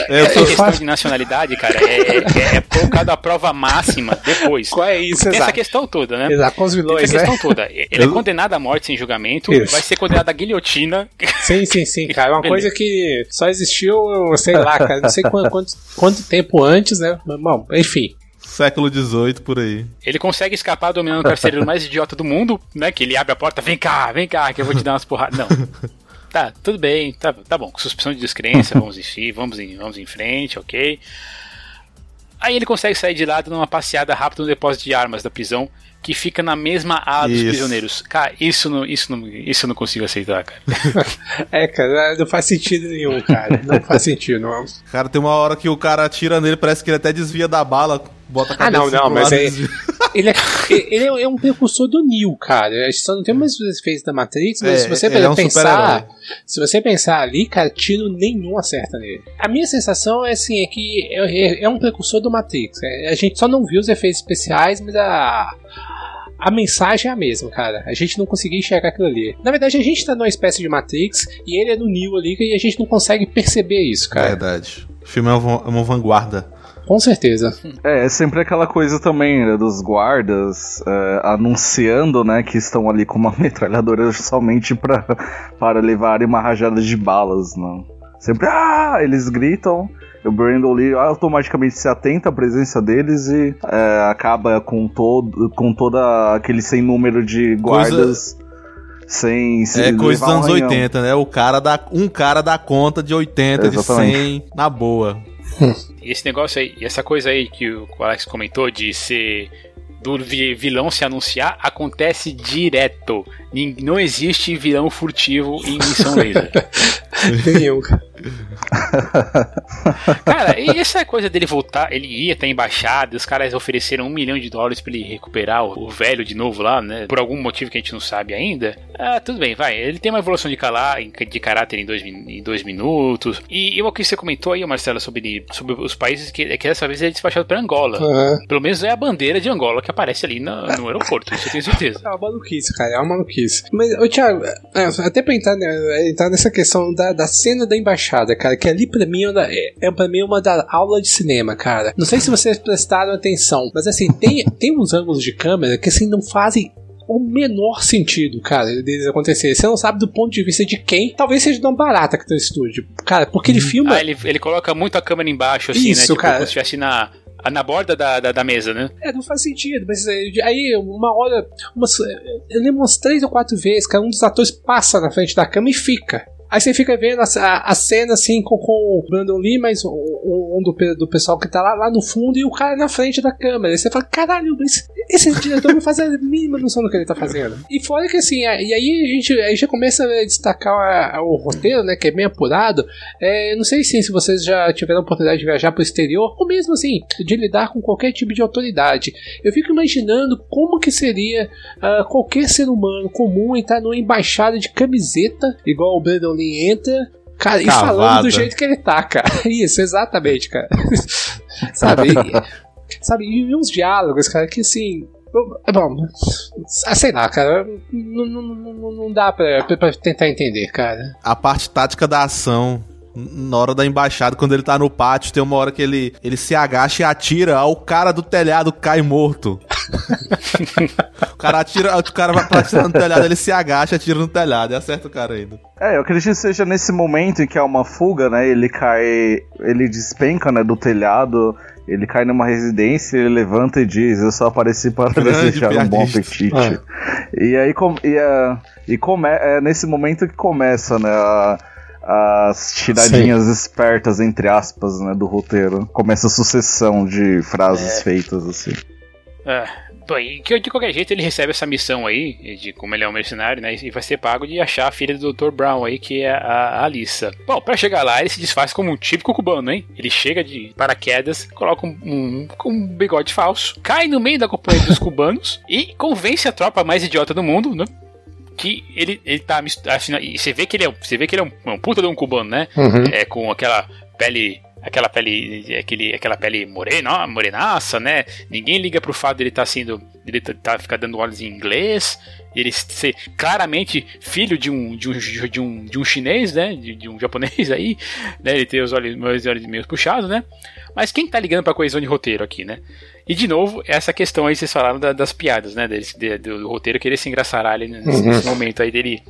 A: essa questão de nacionalidade, cara, é, é, é colocado a prova máxima depois.
B: Qual é isso,
A: Tem
B: exato.
A: essa questão toda, né?
B: Exato, com os vilões,
A: Tem essa
B: né?
A: questão toda. Ele é eu... é condenado à morte sem julgamento, isso. vai ser condenado à guilhotina.
B: Sim, sim, sim, cara. É uma Beleza. coisa que só existiu, sei lá, cara, não sei quanto, quanto, quanto tempo antes, né? Bom, enfim.
C: Século XVIII, por aí.
A: Ele consegue escapar dominando o carcereiro mais idiota do mundo, né? Que ele abre a porta, vem cá, vem cá, que eu vou te dar umas porradas. Não. Tá, tudo bem, tá, tá bom. Suspensão de descrença, vamos em, vamos em, vamos em frente, ok. Aí ele consegue sair de lá dando uma passeada rápida no depósito de armas da prisão, que fica na mesma ala dos prisioneiros. Cara, isso não, isso não, isso eu não consigo aceitar, cara.
B: é, cara, não faz sentido nenhum, cara. Não faz sentido, não.
C: Cara, tem uma hora que o cara atira nele, parece que ele até desvia da bala, bota a cabeça
B: Ah, não, não, mas é, ele, é, ele é um precursor do Neo, cara. A gente só não tem mais efeitos da Matrix, mas é, se você é um pensar. Se você pensar ali, cara, tiro nenhum acerta nele. A minha sensação é assim, é que é, é um precursor do Matrix. É, a gente só não viu os efeitos especiais, mas a a mensagem é a mesma, cara. A gente não conseguia enxergar aquilo ali. Na verdade, a gente tá numa espécie de Matrix e ele é no Neo ali e a gente não consegue perceber isso, cara.
C: Verdade. O filme é uma vanguarda.
B: Com certeza.
D: É, é sempre aquela coisa também né, dos guardas é, anunciando, né, que estão ali com uma metralhadora somente pra, para levarem uma rajada de balas, não. Né? Sempre, ah, eles gritam o Brandon Lee automaticamente se atenta à presença deles e é, acaba com todo com toda aquele sem número de guardas. Coisa... Sem, sem
C: É coisa dos anos 80, né? O cara dá, um cara dá conta de 80, Exatamente. de 100, na boa.
A: esse negócio aí, essa coisa aí que o Alex comentou de ser do vilão se anunciar acontece direto. Não existe vilão furtivo em Missão Laser.
B: Nenhum.
A: cara, e essa coisa dele voltar, ele ia até a embaixada, os caras ofereceram um milhão de dólares para ele recuperar o, o, velho de novo lá, né? Por algum motivo que a gente não sabe ainda. Ah, tudo bem, vai. Ele tem uma evolução de, calar, de caráter em dois, em dois minutos. E, e o que você comentou aí, Marcelo, sobre, sobre os países que, que dessa vez ele é despachado para Angola. Uhum. Pelo menos é a bandeira de Angola que aparece ali no, no aeroporto, isso eu tenho certeza.
B: É uma maluquice, cara, é uma maluquice. Mas, ô Thiago, é, até pra entrar, né, entrar nessa questão da, da cena da embaixada, cara, que ali pra mim é, é pra mim uma da aula de cinema, cara. Não sei se vocês prestaram atenção, mas assim, tem, tem uns ângulos de câmera que assim não fazem o menor sentido, cara, deles acontecer. Você não sabe do ponto de vista de quem. Talvez seja uma barata que tá no estúdio. Cara, porque ele uhum. filma.
A: Ah, ele, ele coloca muito a câmera embaixo, assim, né?
B: Isso,
A: né? Tipo,
B: cara.
A: como se estivesse na, na borda da, da, da, mesa, né?
B: É, não faz sentido. Mas eh, aí, uma hora. Umas, eu lembro umas três ou quatro vezes, cara, um dos atores passa na frente da cama e fica. Aí você fica vendo a, a, a cena assim com, com, o Brandon Lee, mas um, um do, do, pessoal que tá lá, lá no fundo e o cara na frente da câmera. Aí você fala, caralho, esse, esse diretor não faz a mínima noção do que ele tá fazendo. E fora que assim, e aí a gente aí já começa a destacar a, a, o roteiro, né, que é bem apurado. É, não sei se, se vocês já tiveram a oportunidade de viajar pro exterior, ou mesmo assim, de lidar com qualquer tipo de autoridade. Eu fico imaginando como que seria uh, qualquer ser humano comum entrar numa embaixada de camiseta, igual o Brandon Lee entra, Cara, e falando do jeito que ele tá, cara. Isso, exatamente, cara. sabe? E, sabe? E uns diálogos, cara, que assim. Bom, ah, sei lá, cara. Não, não, não, não dá pra, pra tentar entender, cara.
C: A parte tática da ação na hora da embaixada, quando ele tá no pátio, tem uma hora que ele, ele se agacha e atira, o cara do telhado cai morto. o cara atira, o cara vai pra atirar no telhado, ele se agacha, atira no telhado e acerta o cara ainda.
D: É, eu acredito que seja nesse momento em que há uma fuga, né? Ele cai, ele despenca, né, do telhado, ele cai numa residência, ele levanta e diz: Eu só apareci para desejar um bom apetite. É. E aí, com, e, uh, e come, é nesse momento que começa, né? A, as tiradinhas Sim. espertas, entre aspas, né, do roteiro. Começa a sucessão de frases é. feitas assim.
A: É. Bom, e que de qualquer jeito ele recebe essa missão aí, de como ele é um mercenário, né? E vai ser pago de achar a filha do Dr. Brown aí, que é a Alissa. Bom, pra chegar lá, ele se desfaz como um típico cubano, hein? Ele chega de paraquedas, coloca um, um, um bigode falso, cai no meio da companhia dos cubanos e convence a tropa mais idiota do mundo, né? Que ele, ele tá assim, e você vê que ele é, você vê que ele é um, um puta de um cubano, né? Uhum. É, com aquela pele aquela pele aquele, aquela pele morena, morenaça, né? Ninguém liga pro fato dele estar tá sendo ele tá, tá ficar dando olhos em inglês, ele ser claramente filho de um de um, de um, de um chinês, né? De, de um japonês aí, né? Ele tem os olhos, meus olhos meio puxados, né? Mas quem tá ligando pra coesão de roteiro aqui, né? E de novo, essa questão aí, vocês falaram da, das piadas, né? Desse, de, do roteiro querer se engraçar ali nesse, uhum. nesse momento aí dele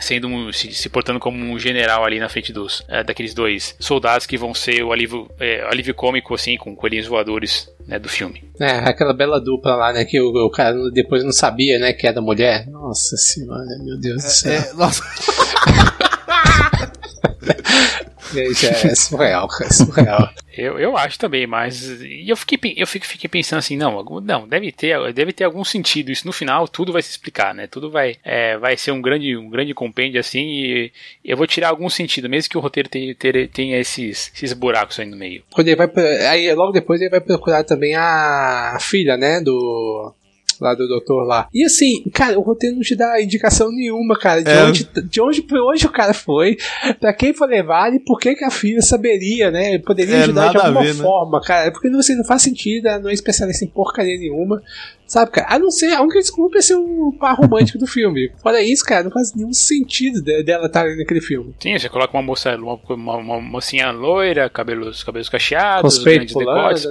A: sendo um, se, se, portando como um general ali na frente dos é, daqueles dois soldados que vão ser o alívio, é, alívio cômico assim com coelhinhos voadores né, do filme.
B: É, aquela bela dupla lá, né, que o, o cara depois não sabia, né, que era mulher. Nossa senhora, meu Deus é, do céu. É, nossa. é, é surreal, cara, é surreal.
A: Eu, eu acho também, mas e eu fiquei, eu fiquei, fiquei pensando assim, não, não, deve ter, deve ter algum sentido. Isso no final tudo vai se explicar, né? Tudo vai, é, vai ser um grande, um grande compêndio assim e eu vou tirar algum sentido, mesmo que o roteiro tenha, tenha esses, esses buracos aí no meio.
B: Quando ele vai, aí logo depois ele vai procurar também a filha, né, do lá do doutor lá. E assim, cara, o roteiro não te dá indicação nenhuma, cara, de, é. onde, de onde pra onde o cara foi, pra quem foi levado e por que, que a filha saberia, né? Poderia é, ajudar de alguma ver, né? forma, né? cara. Porque assim, não faz sentido, ela não é especialista em porcaria nenhuma. Sabe, cara? A não ser, a única desculpa é ser o par romântico do filme. Fora isso, cara, não faz nenhum sentido dela estar naquele filme.
A: Sim, você coloca uma moça, uma, uma, uma mocinha loira, cabelos, cabelos cacheados, grandes decotes, né,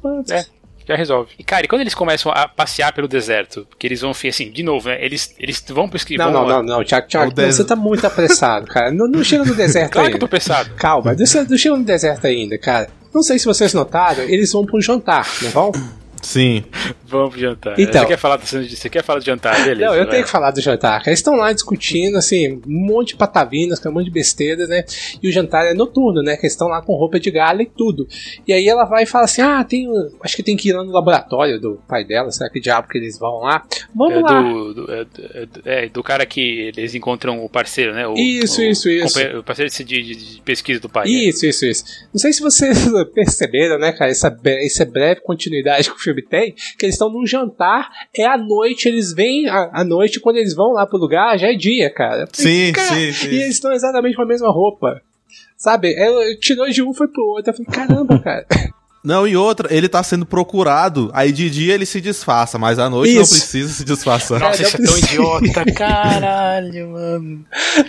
A: pronto. É já resolve. E, cara, e quando eles começam a passear pelo deserto, que eles vão, assim, de novo, né? Eles, eles vão pro escrivão.
B: Não, não, não, não, Thiago, Thiago, você tá muito apressado, cara. Não, não chega no deserto
A: claro
B: ainda.
A: que eu tô apressado.
B: Calma, não, não chega no deserto ainda, cara. Não sei se vocês notaram, eles vão pro jantar, não vão?
C: Sim.
A: Vamos pro jantar. Então, você, quer falar do, você quer falar do jantar, beleza?
B: Não, eu vai. tenho que falar do jantar. Eles estão lá discutindo, assim, um monte de patavinas, um monte de besteira, né? E o jantar é noturno, né? Que eles estão lá com roupa de gala e tudo. E aí ela vai e fala assim: Ah, tem. Acho que tem que ir lá no laboratório do pai dela. Será que diabo que eles vão lá? Vamos
A: é
B: lá.
A: Do, do, é, é, do cara que eles encontram o parceiro, né? O,
B: isso,
A: o,
B: isso, isso.
A: O parceiro de, de, de pesquisa do pai.
B: Né? Isso, né? isso, isso. Não sei se vocês perceberam, né, cara? Essa, essa breve continuidade que o filme tem, que eles estão num jantar, é à noite, eles vêm à, noite, quando eles vão lá pro lugar, já é dia, cara.
C: Sim, cara, sim, sim.
B: E eles estão exatamente com a mesma roupa. Sabe? Ela tirou de um foi pro outro. Eu falei, caramba, cara.
C: Não, e outra, ele tá sendo procurado, aí de dia ele se disfarça, mas à noite Isso. não precisa se disfarçar.
A: Nossa, isso é tão idiota, caralho, mano.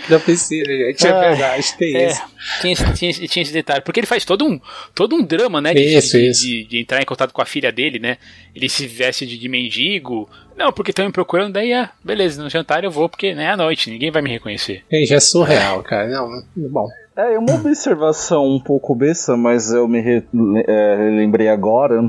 B: Não precisa, gente, é ah, verdade, tem é, isso.
A: Tinha, tinha, tinha, esse detalhe, porque ele faz todo um, todo um drama, né, de,
B: isso,
A: de,
B: isso.
A: De, de, entrar em contato com a filha dele, né, ele se veste de, de mendigo, não, porque estão me procurando, daí, é, beleza, no jantar eu vou, porque né, é à noite, ninguém vai me reconhecer.
B: Gente, é surreal, cara, não, bom...
D: É, uma observação um pouco besta, mas eu me re, é, lembrei agora.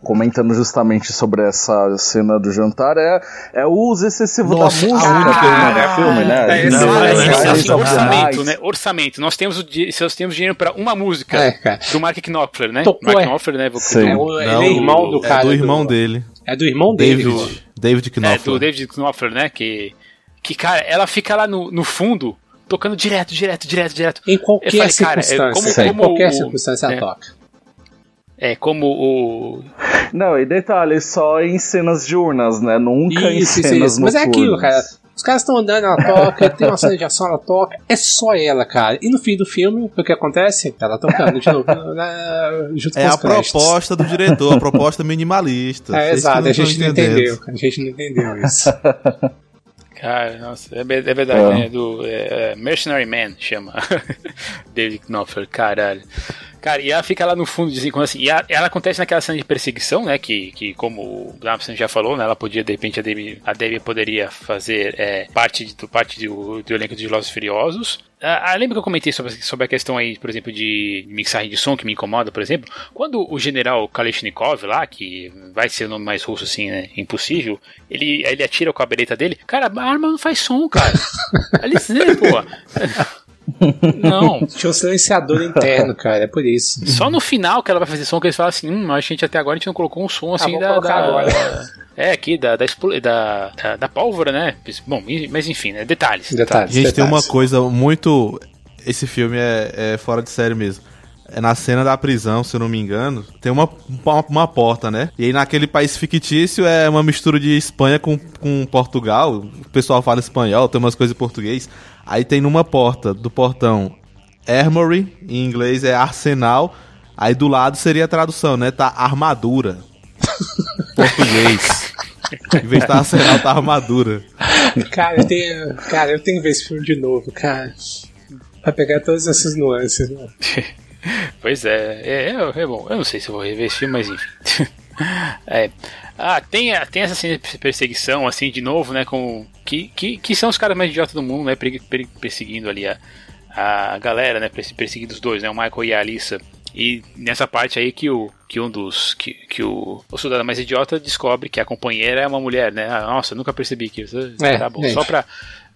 D: comentando justamente sobre essa cena do jantar é, é o uso excessivo
C: Nossa,
D: da música
C: única-
D: no filme, né?
B: É,
D: Não,
B: não,
D: é,
B: é,
A: Assim,
B: é,
D: é,
A: assim,
D: é,
A: orçamento,
D: é,
A: né? Orçamento. Nós temos, o, di- nós temos dinheiro pra uma música
B: É, cara.
A: do Mark Knopfler, né?
B: Tocou,
A: Mark
B: é.
A: Knopfler, né?
D: Sim.
B: É
A: Do,
B: ele é irmão do
C: É
B: cara.
C: do irmão dele.
B: É do irmão dele.
C: David.
B: do-
C: David
A: é,
C: Knopfler.
A: do David Knopfler, né? Que, que, cara, ela fica lá no, no fundo, tocando direto, direto, direto, direto.
B: Em qualquer
A: falei, cara, é
B: circunstância.
A: como-
B: em
A: como
B: qualquer
A: o-
B: circunstância ela
A: é.
B: toca.
A: É como o.
D: Não, e detalhe, só em cenas diurnas, né? Nunca em
B: Isso, isso,
D: cenas
B: isso. Mas é aquilo, cara. Os caras estão andando, ela toca, tem uma cena de ação, ela toca. É só ela, cara. E no fim do filme, o que acontece? Ela tocando de novo, na- junto
C: É
B: com os
C: a
B: créditos.
C: proposta do diretor, a proposta minimalista.
B: É, exato, a gente não entendeu. A gente não entendeu isso.
A: Cara, nossa, é, é verdade,
D: É.
A: né? Do é, é, Mercenary Man chama. David Knopfler, caralho. Cara, e ela fica lá no fundo, dizem quando assim. E a- ela acontece naquela cena de perseguição, né? Que, que como o Damson já falou, né? Ela podia, de repente, a Debbie, a Debbie poderia fazer é, parte, de, do, parte do, do elenco de e Furiosos. Ah, ah, lembra que eu comentei sobre, sobre a questão aí, por exemplo, de mixagem de som que me incomoda, por exemplo? Quando o general Kalashnikov lá, que vai ser o nome mais russo assim, né? Impossível, ele, ele atira com a bereta dele. Cara, a arma não faz som, cara. Ali, né, pô. Não,
B: Tinha um silenciador interno, cara, é por isso.
A: só no final que ela vai fazer som, que eles falam assim, hum, a gente até agora a gente não colocou um som assim
B: vou
A: da, da-
B: agora.
A: É, aqui, da, da, da, da, da pólvora, né? Bom, mas enfim, né? Detalhes.
B: Detalhes.
C: Gente, tem uma
B: detalhes.
C: coisa muito. Esse filme é, é fora de série mesmo. É na cena da prisão, se eu não me engano, tem uma, uma, uma porta, né? E aí naquele país fictício é uma mistura de Espanha com, com Portugal. O pessoal fala espanhol, tem umas coisas em português. Aí tem numa porta do portão Armory, em inglês é arsenal. Aí do lado seria a tradução, né? Tá armadura. português. Em vez de tá arsenal, tá armadura.
B: Cara, eu tenho, cara, eu tenho que ver esse filme de novo, cara. Pra pegar todas essas nuances. Né?
A: Pois é, é, é, é bom. Eu não sei se vou rever esse filme, mas enfim. É. Ah, tem, tem essa perseguição, assim, de novo, né? Com, que, que, que são os caras mais idiotas do mundo, né? per- per- Perseguindo ali a, a galera, né? perse- Perseguindo os dois, né? O Michael e a Alissa. E nessa parte aí que o que um dos que, que o, o soldado mais idiota descobre que a companheira é uma mulher, né? Ah, nossa, nunca percebi que isso.
B: É,
A: tá bom,
B: é.
A: só pra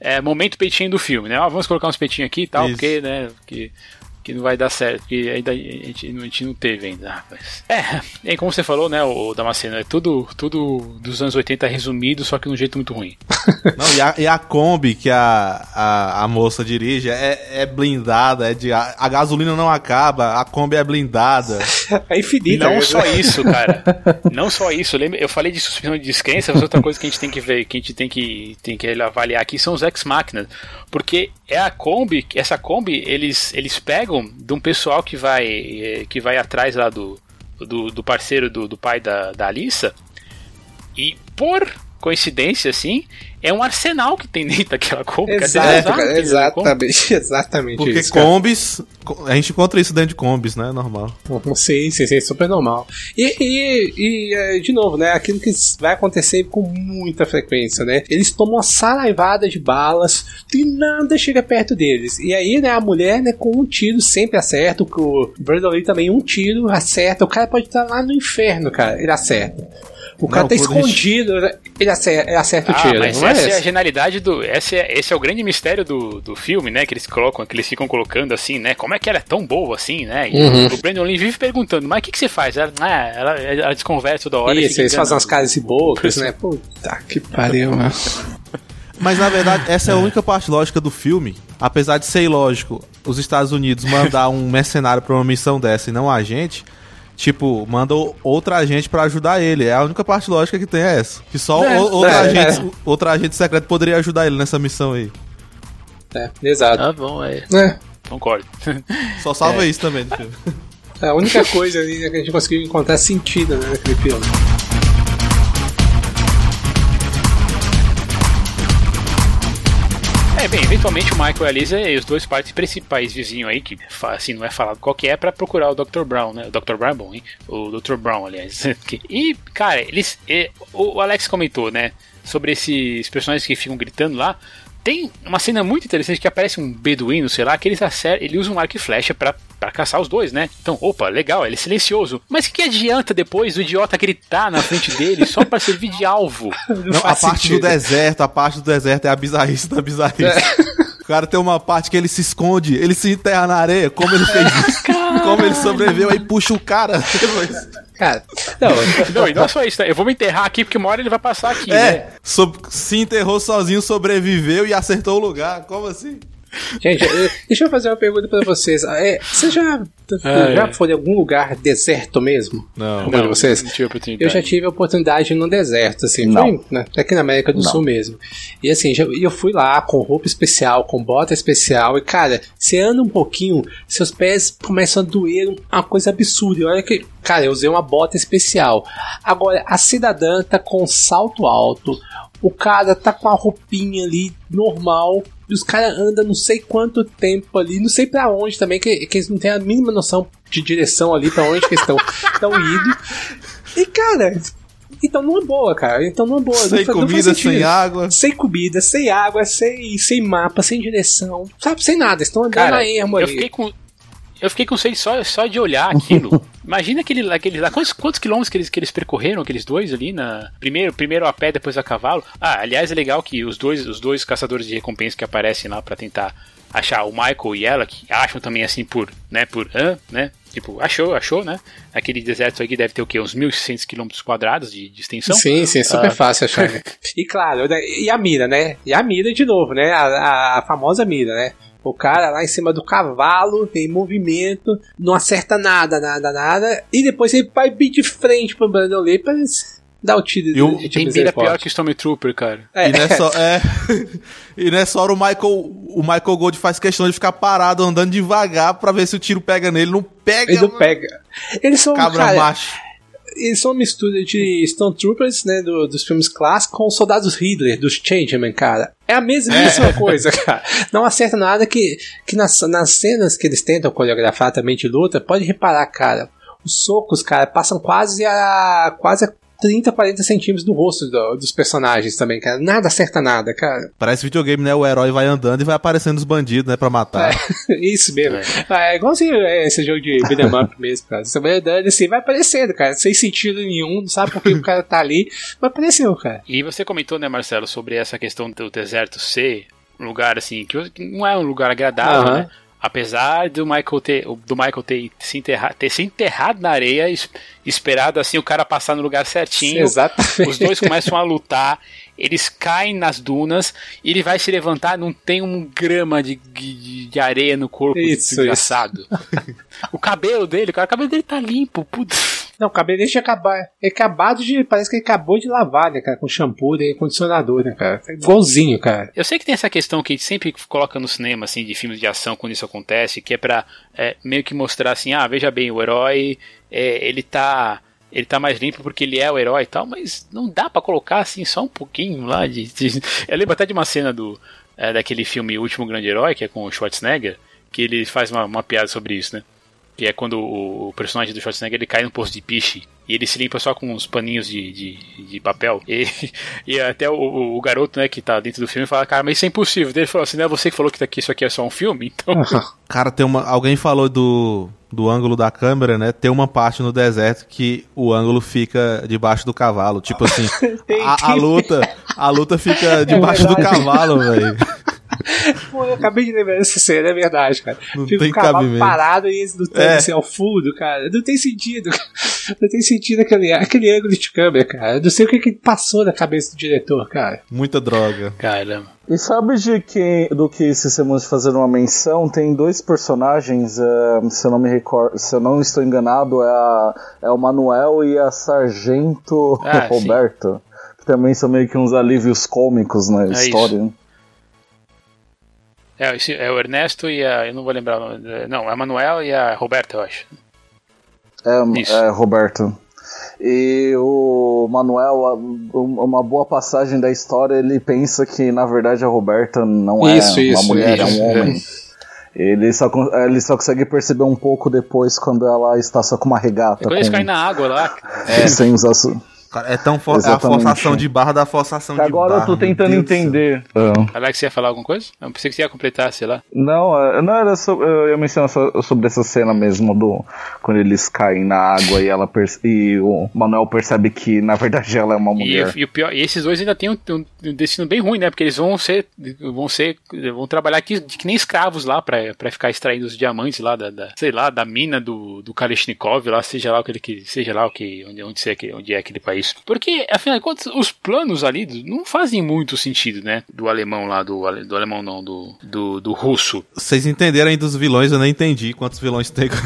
A: é, momento peitinho do filme, né? Ah, vamos colocar uns peitinhos aqui e tal,
C: Isso.
A: porque, né? Que que não vai dar certo, porque ainda a gente, a gente não teve ainda. rapaz. É, e como você falou, né, o Damasceno, é tudo, tudo dos anos 80 resumido, só que de um jeito muito ruim.
C: Não, e a, e a Kombi que a, a, a moça dirige é, é blindada, é de. A, a gasolina não acaba, a Kombi é blindada.
B: É infinito.
A: Não
B: né?
A: só isso, cara. Não só isso. Lembra, eu falei de suspensão de descrença, mas outra coisa que a gente tem que ver, que a gente tem que, tem que avaliar aqui são os ex-máquinas. Porque é a Kombi, essa Kombi, eles, eles pegam de um pessoal que vai, eh, que vai atrás lá do, do, do parceiro do, do pai da, da Alissa. E por coincidência, assim, é um arsenal que tem dentro daquela Kombi. Dizer,
B: Exato, cara,
A: Kombi.
B: exatamente, exatamente
C: Porque
B: isso.
C: combis. A gente encontra isso dentro de combis, né? Normal.
B: Sim, sim, sim, super normal. E, e, e, é, de novo, né? Aquilo que vai acontecer com muita frequência, né? Eles tomam uma saraivada de balas e nada chega perto deles. E aí, né, a mulher, né, com um tiro sempre acerta. O Brandon Lee também, um tiro acerta. O cara pode estar lá no inferno, cara, ele acerta. O cara
C: Não,
B: tá
C: gente-
B: escondido, né, ele acerta, acerta o
A: Ah,
B: tiro.
A: mas
B: não é
A: essa é a genialidade do. Esse é, esse é o grande mistério do, do filme, né? Que eles colocam, que eles ficam colocando assim, né? Como é que ela é tão boa assim, né? E
B: Uhum.
A: o Brandon Lee vive perguntando, mas o que, que você faz? Ela, ah, ela, ela desconversa toda hora. e
B: Isso, eles fazem umas caras e bocas, né? Puta que pariu, mano.
C: Mas na verdade, essa é a única parte lógica do filme. Apesar de ser ilógico os Estados Unidos mandar um mercenário pra uma missão dessa e não a gente. Tipo, manda outra agente pra ajudar ele. É a única parte lógica que tem é essa. Que só
B: É,
C: outra,
B: é,
C: agente, outra agente secreto poderia ajudar ele nessa missão aí.
B: É, exato.
A: Ah, bom, é.
B: É.
A: Concordo.
C: Só salva isso também do filme.
B: É a única coisa ali né, que a gente conseguiu encontrar sentido né, naquele filme.
A: Bem, eventualmente o Michael e a Lisa e os dois partes principais vizinhos aí, que assim, não é falado qual que é, pra procurar o Dr. Brown, né? O Dr. Brown é bom, hein? O Dr. Brown, aliás. E, cara, eles. é, o o Alex comentou, né? Sobre esses personagens que ficam gritando lá. Tem uma cena muito interessante que aparece um beduíno, sei lá, que ele, acerta, ele usa um arco e flecha pra, pra caçar os dois, né? Então, opa, legal, ele é silencioso. Mas o que adianta depois do idiota gritar na frente dele só pra servir de alvo?
C: Não, a parte sentido. do deserto, a parte do deserto é a bizarrice da bizarrice. É. O cara tem uma parte que ele se esconde, ele se enterra na areia, como ele fez isso, como ele sobreviveu, aí puxa o cara.
B: Cara, não,
A: não, e não só isso, né? Eu vou me enterrar aqui porque uma hora ele vai passar aqui,
C: é, né? So se enterrou sozinho, sobreviveu e acertou o lugar. Como assim?
B: Gente, deixa eu fazer uma pergunta pra vocês. É, você já, ah, já é. foi em algum lugar deserto mesmo?
C: Não,
B: não vocês? Não tive oportunidade. Eu já tive a oportunidade no deserto, assim, não. Foi, né, aqui na América do não. Sul mesmo. E assim, já, eu fui lá com roupa especial, com bota especial, e cara, você anda um pouquinho, seus pés começam a doer, uma coisa absurda. E olha que, cara, eu usei uma bota especial. Agora, a cidadã tá com salto alto, o cara tá com a roupinha ali normal e os caras andam não sei quanto tempo ali, não sei para onde também, que, que eles não têm a mínima noção de direção ali para onde que estão, estão indo. E cara, então numa boa, cara. Então numa boa.
C: Sem não, comida, não sem água.
B: Sem comida, sem água, sem, sem mapa, sem direção. Sabe, sem nada. Estão andando
A: cara,
B: na ermo
A: ali. Eu fiquei com, eu fiquei com sede só, só de olhar aquilo. Imagina aquele, aquele lá. Quantos, quantos quilômetros que eles, que eles percorreram, aqueles dois ali na. Primeiro, primeiro a pé, depois a cavalo. Ah, aliás, é legal que os dois, os dois caçadores de recompensa que aparecem lá para tentar achar o Michael e ela, que acham também assim por, né, por ah, né? Tipo, achou, achou, né? Aquele deserto aqui deve ter o quê? Uns 1.600 km quadrados de, de, extensão?
B: Sim, sim, é super ah. fácil achar. Né? e claro, né, e a mira, né? E a mira de novo, né? A, a famosa mira, né? O cara lá em cima do cavalo, em movimento, não acerta nada, nada, nada. E depois ele vai bem de frente pro Brandon Lee dar o tiro.
A: E o, de tem mira pior que Stormtrooper, cara.
C: É. E nessa, é, e nessa hora o Michael, o Michael Gold faz questão de ficar parado, andando devagar pra ver se o tiro pega nele. Não pega,
B: Ele não mano. pega. Eles são,
C: Cabra
B: cara,
C: macho
B: eles são uma mistura de Stone Troopers, né, do, dos filmes clássicos, com Soldados Hitler, dos Changeman, cara. É a mesmíssima é. coisa, cara. Não acerta nada que, que nas, nas cenas que eles tentam coreografar também de luta, pode reparar, cara. Os socos, cara, passam quase a quase a 30, 40 centímetros do rosto do, dos personagens também, cara. Nada acerta nada, cara.
C: Parece videogame, né? O herói vai andando e vai aparecendo os bandidos, né? Pra matar.
B: É, isso mesmo. É, é igualzinho é, esse jogo de beat'em up mesmo, cara. Você vai andando assim, vai aparecendo, cara. Sem sentido nenhum, não sabe por que o cara tá ali, mas apareceu, cara.
A: E você comentou, né, Marcelo, sobre essa questão do deserto ser um lugar assim, que não é um lugar agradável, uhum. né? Apesar do Michael ter, do Michael ter se, enterrado, ter se enterrado na areia, esperado assim o cara passar no lugar certinho.
B: Exatamente.
A: Os dois começam a lutar, eles caem nas dunas, ele vai se levantar, não tem um grama de, de, de areia no corpo
B: isso,
A: desgraçado. o cabelo dele, cara, o cabelo dele tá limpo, putz.
B: Não, o cabelo tinha acabado, ele acabado de. Parece que ele acabou de lavar, né, cara? Com shampoo e condicionador, né, cara? É igualzinho, cara.
A: Eu sei que tem essa questão que a gente sempre coloca no cinema, assim, de filmes de ação quando isso acontece, que é pra é, meio que mostrar assim, ah, veja bem, o herói, é, ele tá ele tá mais limpo porque ele é o herói e tal, mas não dá para colocar assim só um pouquinho lá de, de... Eu lembro até de uma cena do é, daquele filme O Último Grande Herói, que é com o Schwarzenegger, que ele faz uma, uma piada sobre isso, né? Que é quando o, personagem do Schwarzenegger ele cai no poço de piche e ele se limpa só com uns paninhos de, de, de papel. E, e até o, o, garoto, né, que tá dentro do filme fala, cara, mas isso é impossível. Ele falou assim, não é você que falou que tá aqui, isso aqui é só um filme? Então.
C: cara, tem uma. Alguém falou do. Do ângulo da câmera, né? Tem uma parte no deserto que o ângulo fica debaixo do cavalo. Tipo assim, a, a luta, a luta fica é debaixo é do cavalo, velho.
B: Pô, eu acabei de lembrar dessa cena, é verdade, cara. Não Fica tem o cavalo cabimento. parado e esse do tanque é. assim, ao fundo, cara. Não tem sentido. Não tem sentido aquele, aquele ângulo de câmera, cara. Eu não sei o que, que passou na cabeça do diretor, cara.
C: Muita droga.
A: Caramba.
D: E sabe de que, do que se de fazer uma menção? Tem dois personagens, uh, se, eu não me recordo, se eu não estou enganado, é, a, é o Manuel e a Sargento ah, Roberto. Que também são meio que uns alívios cômicos na é história. Isso.
A: É, é o Ernesto e a. Eu não vou lembrar o nome. Não, é a Manuel e a Roberta, eu acho.
D: É, Isso. é Roberto. E o Manuel, uma boa passagem da história, ele pensa que na verdade a Roberta não é isso, uma mulher, isso. é um homem. Ele só, ele só consegue perceber um pouco depois quando ela está só com uma regata. É quando
A: com... eles caem na água lá.
D: É. Sem usar.
C: É tão for é a forçação de barra da forçação
D: Agora
C: de barra.
D: Agora eu tô tentando entender. Ah.
A: Alex, você ia falar alguma coisa? Eu pensei que você ia completar, sei lá.
D: Não, é, não era sobre, eu ia mencionar sobre essa cena mesmo do quando eles caem na água e ela e o Manuel percebe que na verdade ela é uma mulher.
A: E, e o pior, e esses dois ainda têm um, um, destino bem ruim, né? Porque eles vão ser vão ser vão trabalhar aqui que nem escravos lá para ficar extraindo os diamantes lá da, da, sei lá, da mina do, do Kalashnikov lá, seja lá o que ele seja lá o que onde onde, é, onde é aquele país. Porque afinal de contas os planos ali não fazem muito sentido, né? Do alemão lá do do alemão não, do do, do russo.
C: Vocês entenderam aí dos vilões, eu não entendi quantos vilões tem.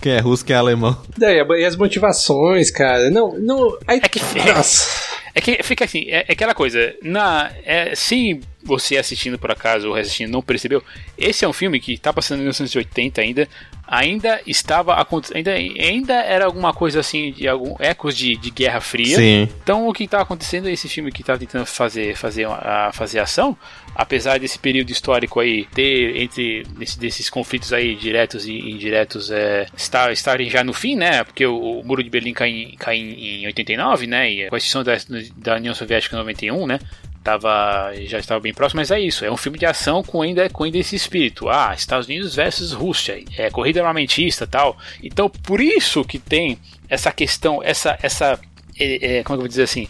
C: Quem é russo, quem é alemão.
B: e as motivações, cara. Não, não. Aí,
A: é que. Nossa. É que fica assim, é, é aquela coisa. Na, é, se você assistindo por acaso ou assistindo não percebeu, esse é um filme que está passando em 1980 ainda, ainda estava ainda, ainda era alguma coisa assim de algum ecos de, de Guerra Fria.
C: Sim.
A: Então o que estava acontecendo esse filme que estava tentando fazer fazer a fazer ação, apesar desse período histórico aí ter entre esse, desses conflitos aí diretos e indiretos é, estar, estarem já no fim, né? Porque o, o muro de Berlim cai, cai em, em 89, né? E a extinção da, da União Soviética em 91, né? Tava, já estava bem próximo, mas é isso. É um filme de ação com ainda, com ainda esse espírito. Ah, Estados Unidos versus Rússia, é corrida armamentista tal. Então, por isso que tem essa questão, essa, essa é, é, como eu vou dizer assim,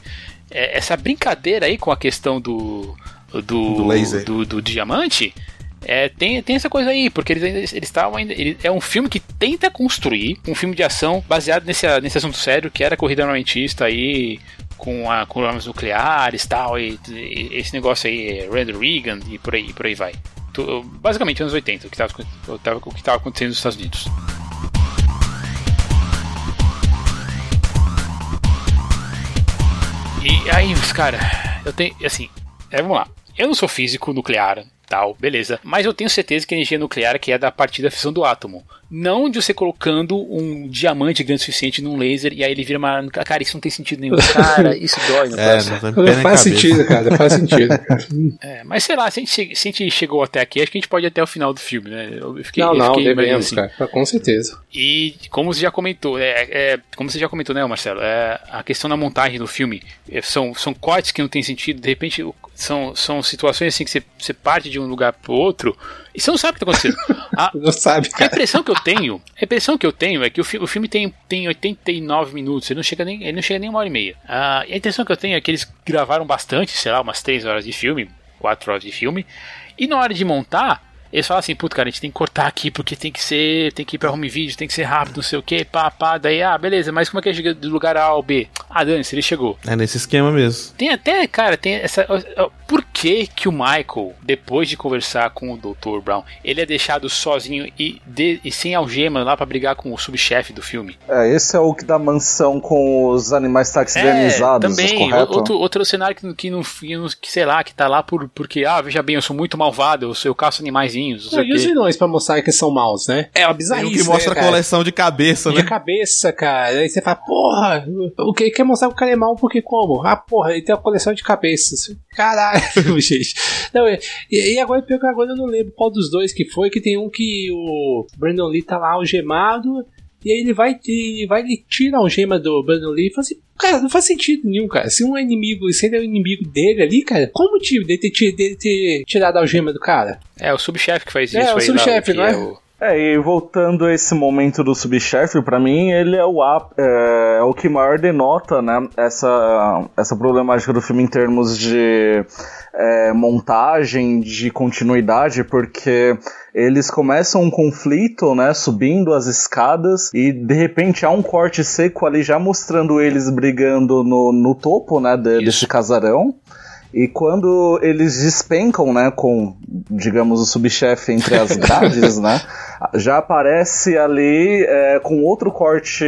A: é, essa brincadeira aí com a questão do do, do laser, do, do diamante. É, tem, tem essa coisa aí, porque eles estavam ainda. Ele, é um filme que tenta construir um filme de ação baseado nesse, nesse assunto sério, que era corrida armamentista aí, com, a, com armas nucleares tal, e, e esse negócio aí, Ronald Reagan e por aí, por aí vai. basicamente anos 80, o que estava acontecendo nos Estados Unidos. E aí, cara, eu tenho. Assim, é, vamos lá. Eu não sou físico nuclear, tal, beleza. Mas eu tenho certeza que a energia nuclear que é da partir da fissão do átomo. Não de você colocando um diamante grande o suficiente num laser e aí ele vira uma. Cara, isso não tem sentido nenhum. Cara, isso dói no é,
B: não, não faz sentido, cara. Faz sentido.
A: é, mas sei lá, se a, gente, se a gente chegou até aqui, acho que a gente pode ir até o final do filme, né?
B: Eu fiquei, não, não, fiquei devemos, assim. cara. Com certeza.
A: E como você já comentou, é, é, como você já comentou, né, Marcelo? É, a questão da montagem do filme é, são, são cortes que não tem sentido. De repente, são, são situações assim que você, você parte de um lugar pro outro e você não sabe o que está acontecendo.
B: A, não sabe, cara.
A: A impressão que eu tenho, a impressão que eu tenho é que o, fi, o filme tem, tem 89 minutos, ele não chega nem, ele não chega nem uma hora e meia. a impressão que eu tenho é que eles gravaram bastante, sei lá, umas 3 horas de filme, 4 horas de filme, e na hora de montar, eles falam assim, puto, cara, a gente tem que cortar aqui porque tem que ser, tem que ir pra home video, tem que ser rápido, não sei o que, pá, pá. Daí, ah, beleza, mas como é que ele chega do lugar A ao B? Ah, dane-se, ele chegou.
C: É nesse esquema mesmo.
A: Tem até, cara, tem essa. Por que que o Michael, depois de conversar com o Dr. Brown, ele é deixado sozinho e, de, e sem algema lá para brigar com o subchefe do filme?
D: É, esse é o que da mansão com os animais taxidermizados,
A: é, também, outro, outro cenário que, que, não, que, sei lá, que tá lá por, porque, ah, veja bem, eu sou muito malvado, eu, sou, eu caço animaizinhos
B: não, e os vilões pra mostrar que são maus, né?
C: É uma bizarrice, Tem um que mostra né, a coleção de cabeça, né?
B: De cabeça, cara. Aí você fala, porra, o que quer mostrar que o cara é mau porque como? Ah, porra, ele tem uma coleção de cabeças. Caralho, gente. Não, e, e agora, pior que agora eu não lembro qual dos dois que foi, que tem um que o Brandon Lee tá lá algemado e aí ele vai, ele vai ele tira a algema do Brandon Lee e fala assim: Cara, não faz sentido nenhum, cara. Se um é inimigo, se ele é o inimigo dele ali, cara, como o time dele ter, dele ter tirado a algema do cara?
A: É, o subchefe que faz
B: é,
A: isso. É,
B: o subchefe, não é? é o...
D: É, e voltando a esse momento do subchefe, para mim ele é o, é, é, o que maior denota, né, essa, essa problemática do filme em termos de é, montagem, de continuidade, porque eles começam um conflito, né, subindo as escadas e de repente há um corte seco ali já mostrando eles brigando no, no topo, né, de, desse casarão. E quando eles despencam, né, com, digamos, o subchefe entre as grades, né, já aparece ali é, com outro corte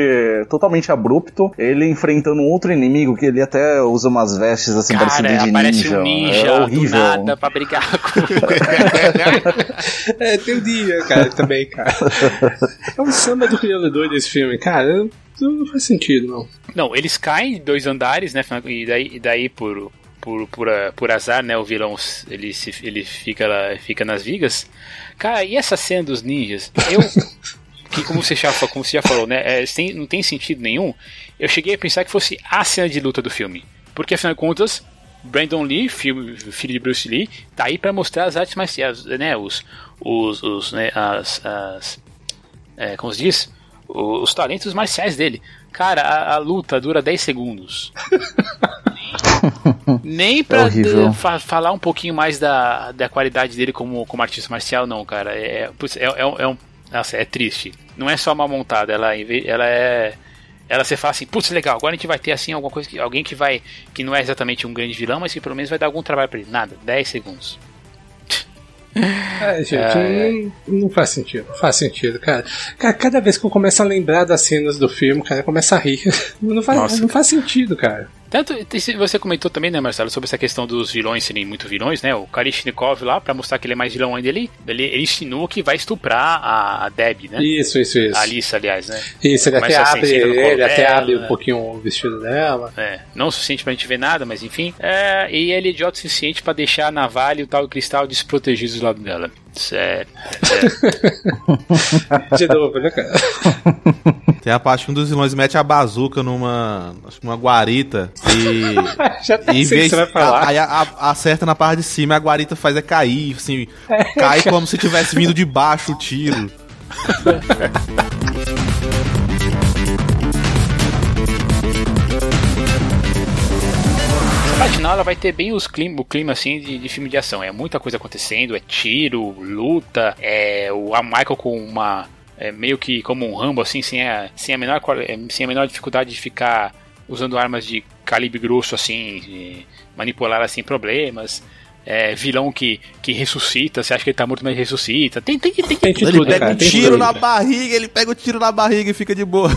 D: totalmente abrupto, ele enfrentando um outro inimigo que ele até usa umas vestes assim
A: Cara,
D: parecidas de
A: ninja. Um ninja é horrível. nada pra brigar com
B: É, tem um dia, cara, também, cara. É um samba do criador desse filme, cara. Não faz sentido, não.
A: Não, eles caem dois andares, né? E daí, e daí por, por, por, por azar, né? O vilão ele, se, ele fica, fica nas vigas. Cara, e essa cena dos ninjas? Eu. que como você já, como você já falou, né, é, tem, não tem sentido nenhum, eu cheguei a pensar que fosse a cena de luta do filme. Porque afinal de contas, Brandon Lee, filho, filho de Bruce Lee, tá aí para mostrar as artes marciais, né, os, os, os né, as, as é, como se diz, os, os talentos marciais dele. Cara, a, a luta dura 10 segundos. Nem pra é fa falar um pouquinho mais da, da qualidade dele como, como artista marcial, não, cara. É, é, é, é um. Nossa, é triste. Não é só uma montada, ela, ela é. Ela você fala assim, putz, legal, agora a gente vai ter assim alguma coisa que. Alguém que vai. que não é exatamente um grande vilão, mas que pelo menos vai dar algum trabalho pra ele. Nada, 10 segundos.
B: É, gente, é, não, não, faz sentido. Não faz sentido, cara. cara. Cada vez que eu começo a lembrar das cenas do filme, cara, começa a rir. Não faz, Nossa, não faz sentido, cara.
A: Tanto, você comentou também, né, Marcelo, sobre essa questão dos vilões serem muito vilões, né? O Kalishnikov lá, pra mostrar que ele é mais vilão ainda, ele, ele, ele insinua que vai estuprar a, Deb, né?
B: Isso, isso, isso.
A: A Alice, aliás, né?
B: Isso, ele até abre, ele até dela, abre um né? pouquinho o vestido dela.
A: É, não o suficiente pra gente ver nada, mas enfim. É, e ele é idiota o suficiente pra deixar a navalha e o tal cristal desprotegidos do lado dela. Sério.
B: É. De novo, né, cara?
C: Tem a parte que um dos vilões mete a bazuca numa, acho que uma guarita e.
B: Já tá e vez, você vai falar.
C: Aí a, a, acerta na parte de cima e a guarita faz é cair, assim. É, cai cara. como se tivesse vindo de baixo o tiro.
A: A final ela vai ter bem os clima, o clima assim de, de, filme de ação. É muita coisa acontecendo, é tiro, luta, é o a Michael com uma é, meio que como um Rambo assim, sem a, sem a menor é, sem a menor dificuldade de ficar usando armas de calibre grosso assim, manipular assim problemas é, vilão que, que ressuscita, você acha que ele tá morto, mas ressuscita. Tem, tem, tem, tem, tem
C: tudo, Ele pega um tiro tudo, na cara. barriga, ele pega o um tiro na barriga e fica de boa.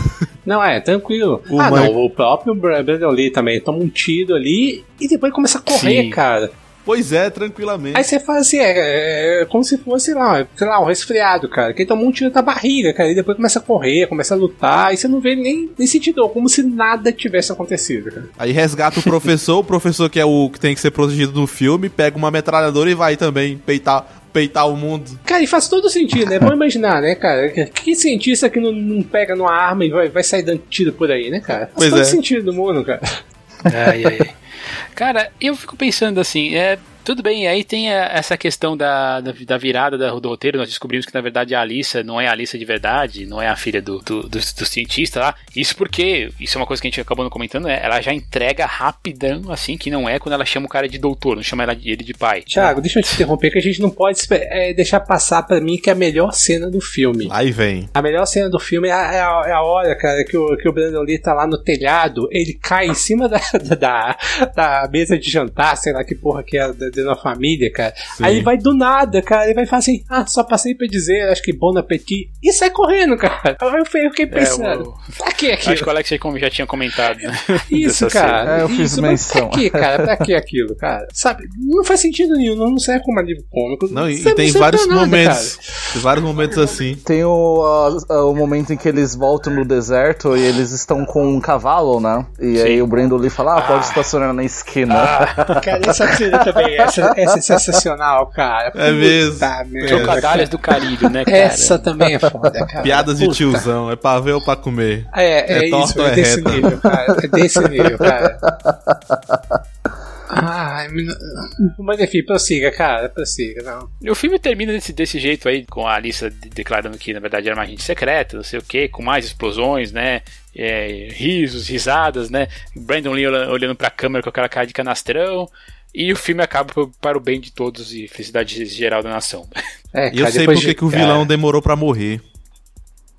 B: Não, é, tranquilo. O ah, não, o próprio Brandon Lee também toma um tiro ali e depois começa a correr, Sim. cara.
C: Pois é, tranquilamente.
B: Aí você fala assim, é, é, como se fosse, lá, sei lá, um resfriado, cara. Que ele tomou um tiro na barriga, cara. E depois começa a correr, começa a lutar. E você não vê nem, nem sentido, como se nada tivesse acontecido, cara.
C: Aí resgata o professor, o professor que é o que tem que ser protegido no filme, pega uma metralhadora e vai também peitar peitar o mundo.
B: Cara, e faz todo sentido, né? Vamos imaginar, né, cara? Que cientista que não, não pega numa arma e vai, vai sair dando tiro por aí, né, cara? Faz pois todo é. sentido do mundo, cara.
A: Ai, ai, ai. Cara, eu fico pensando assim, é, tudo bem, aí tem a, essa questão da, da, da virada da, do roteiro. Nós descobrimos que na verdade a Alissa não é a Alissa de verdade, não é a filha do, do, do, do cientista lá. Isso porque, isso é uma coisa que a gente acabou não comentando, né? Ela já entrega rapidão, assim, que não é quando ela chama o cara de doutor, não chama ele de pai.
B: Thiago, deixa eu te interromper, que a gente não pode é, deixar passar para mim que é a melhor cena do filme.
C: Aí vem.
B: A melhor cena do filme é a, é a, é a hora, cara, que o, que o Brandon Lee tá lá no telhado, ele cai em cima da, da, da mesa de jantar, sei lá que porra que é da, da família, cara. Sim. Aí ele vai do nada, cara. Ele vai falar assim: ah, só passei pra dizer, acho que bon appetit. E sai correndo, cara. Eu fiquei pensando: é, o... pra que aquilo?
A: Acho que o Alex já tinha comentado, né?
B: Isso, cara.
C: É, eu fiz
B: isso,
C: menção.
B: Pra que, cara? Pra que aquilo, cara? Sabe? Não faz sentido nenhum. Não serve como alívio cômico.
C: Não, e, e tem vários nada, momentos. Cara. Tem vários momentos assim.
D: Tem o, uh, o momento em que eles voltam no deserto e eles estão com um cavalo, né? E Sim. aí o Brandon Lee fala: ah, pode ah. estacionar na esquina.
B: Ah, cara, essa cena também. Essa, essa é sensacional, cara.
C: É mesmo.
A: Trocadalhas do Carilho, né, cara?
B: Essa também é foda, cara.
C: Piadas Puta. de tiozão, é pra ver ou pra comer?
B: É, é, é isso, é, é desse reta. nível, cara. É desse nível, cara. Ai, mas enfim, prossiga, cara, prossiga, não.
A: O filme termina desse, desse jeito aí, com a Alissa declarando que na verdade era uma agente secreta, não sei o que, com mais explosões, né? É, risos, risadas, né? Brandon Lee olhando pra câmera com aquela cara de canastrão. E o filme acaba para o bem de todos e felicidade geral da nação.
C: É, cara, e eu sei porque de... que o vilão é. demorou para morrer.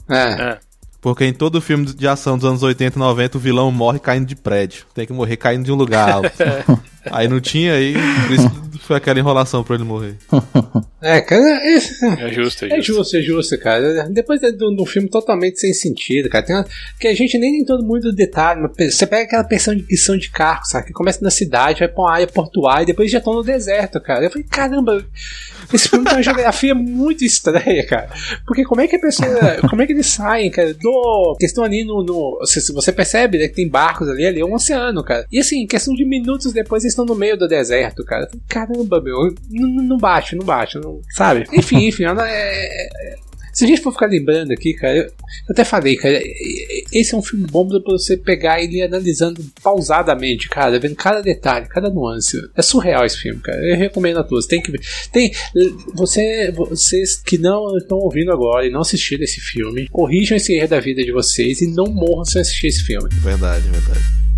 B: É. é.
C: Porque em todo filme de ação dos anos 80 e 90 o vilão morre caindo de prédio. Tem que morrer caindo de um lugar alto. aí não tinha, aí por isso foi aquela enrolação pra ele morrer.
B: É, cara,
A: é, é justo,
B: é, é justo. É justo, cara. Depois de, de, de, um filme totalmente sem sentido, cara. Tem uma, que a gente nem tem todo mundo detalhe. Você pega aquela perseguição de carro, sabe? Que começa na cidade, vai pra uma área portuária e depois já estão no deserto, cara. Eu falei, caramba, esse filme tem uma geografia muito estranha, cara. Porque como é que a pessoa. Como é que eles saem, cara? Do. Que estão ali no. no se, você percebe, né? Que tem barcos ali, ali é um oceano, cara. E assim, questão de minutos depois eles estão no meio do deserto, cara. Caramba, meu. Não, não bate, não bate, não, sabe? Enfim, enfim, é, é Se a gente for ficar lembrando aqui, cara, eu, eu até falei, cara, esse é um filme bom pra você pegar ele analisando pausadamente, cara, vendo cada detalhe, cada nuance. É surreal esse filme, cara. Eu recomendo a todos. Tem que ver. Tem, você, vocês que não estão ouvindo agora e não assistiram esse filme, corrijam esse erro da vida de vocês e não morram sem assistir esse filme.
C: Verdade, verdade.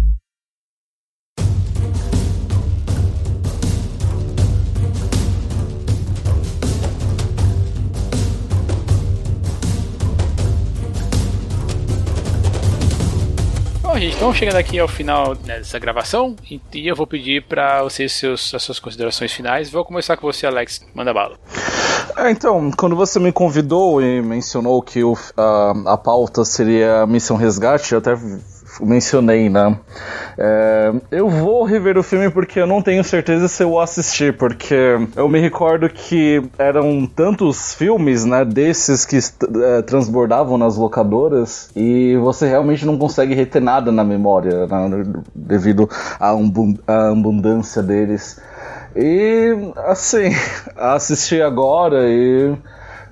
A: Gente, então chegando aqui ao final né, dessa gravação, e eu vou pedir para vocês seus, as suas considerações finais. Vou começar com você, Alex. Manda bala.
D: É, então, quando você me convidou e mencionou que o, a, a pauta seria Missão Resgate, eu até mencionei, né? É, eu vou rever o filme porque eu não tenho certeza se eu vou assistir, porque eu me recordo que eram tantos filmes, né, desses que é, transbordavam nas locadoras e você realmente não consegue reter nada na memória, né, devido à abundância deles. E assim, assisti agora e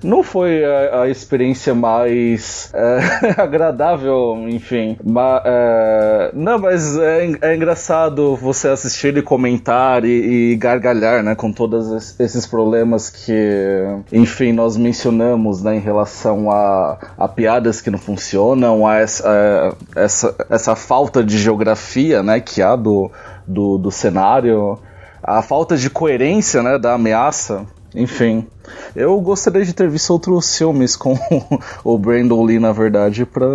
D: não foi a, a experiência mais é, agradável, enfim. Mas, é, não, mas é, é, engraçado você assistir e comentar e, e, gargalhar, né, com todos esses problemas que, enfim, nós mencionamos, né, em relação a, a piadas que não funcionam, a essa, a essa, essa falta de geografia, né, que há do, do, do cenário, a falta de coerência, né, da ameaça. Enfim, eu gostaria de ter visto outros filmes com o Brandon Lee, na verdade, para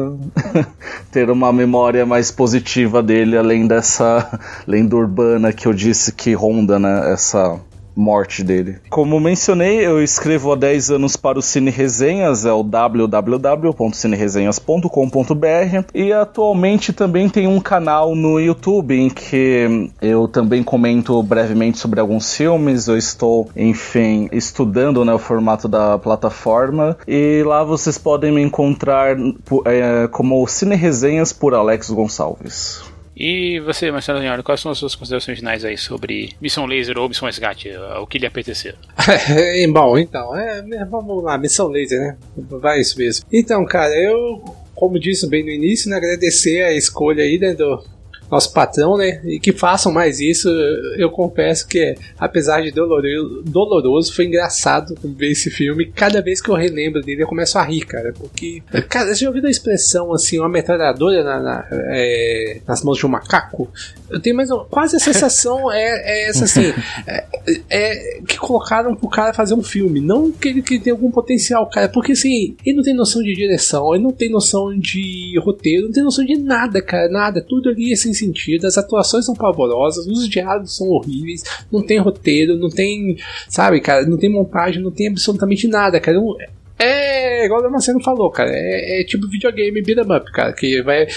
D: ter uma memória mais positiva dele, além dessa lenda urbana que eu disse que ronda, né? Essa morte dele. Como mencionei, eu escrevo há 10 anos para o Cine Resenhas, é o www.cineresenhas.com.br e atualmente também tem um canal no YouTube em que eu também comento brevemente sobre alguns filmes, eu estou, enfim, estudando né, o formato da plataforma e lá vocês podem me encontrar é, como Cine Resenhas por Alex Gonçalves.
A: E você, Marcelo Leonardo, quais são as suas considerações finais aí sobre Missão Laser ou Missão Resgate, o que lhe apetecer?
B: Bom, então, é, vamos lá, Missão Laser, né? Vai isso mesmo. Então, cara, eu, como disse bem no início, né, agradecer a escolha aí né, do, nosso patrão, né? E que façam mais isso. Eu confesso que, apesar de doloroso, foi engraçado ver esse filme. Cada vez que eu relembro dele, eu começo a rir, cara. Porque, cara, você já ouviu a expressão assim, uma metralhadora na, na, é, nas mãos de um macaco? Eu tenho mais quase a sensação é, é essa assim, é, é, que colocaram pro cara fazer um filme, não que ele que tem algum potencial, cara, porque assim, ele não tem noção de direção, ele não tem noção de roteiro, não tem noção de nada, cara, nada, tudo ali é sem sentido, as atuações são pavorosas, os diálogos são horríveis, não tem roteiro, não tem, sabe, cara, não tem montagem, não tem absolutamente nada, cara. É igual o Marcelo falou, cara. É, é tipo videogame beat up, cara. Que vai.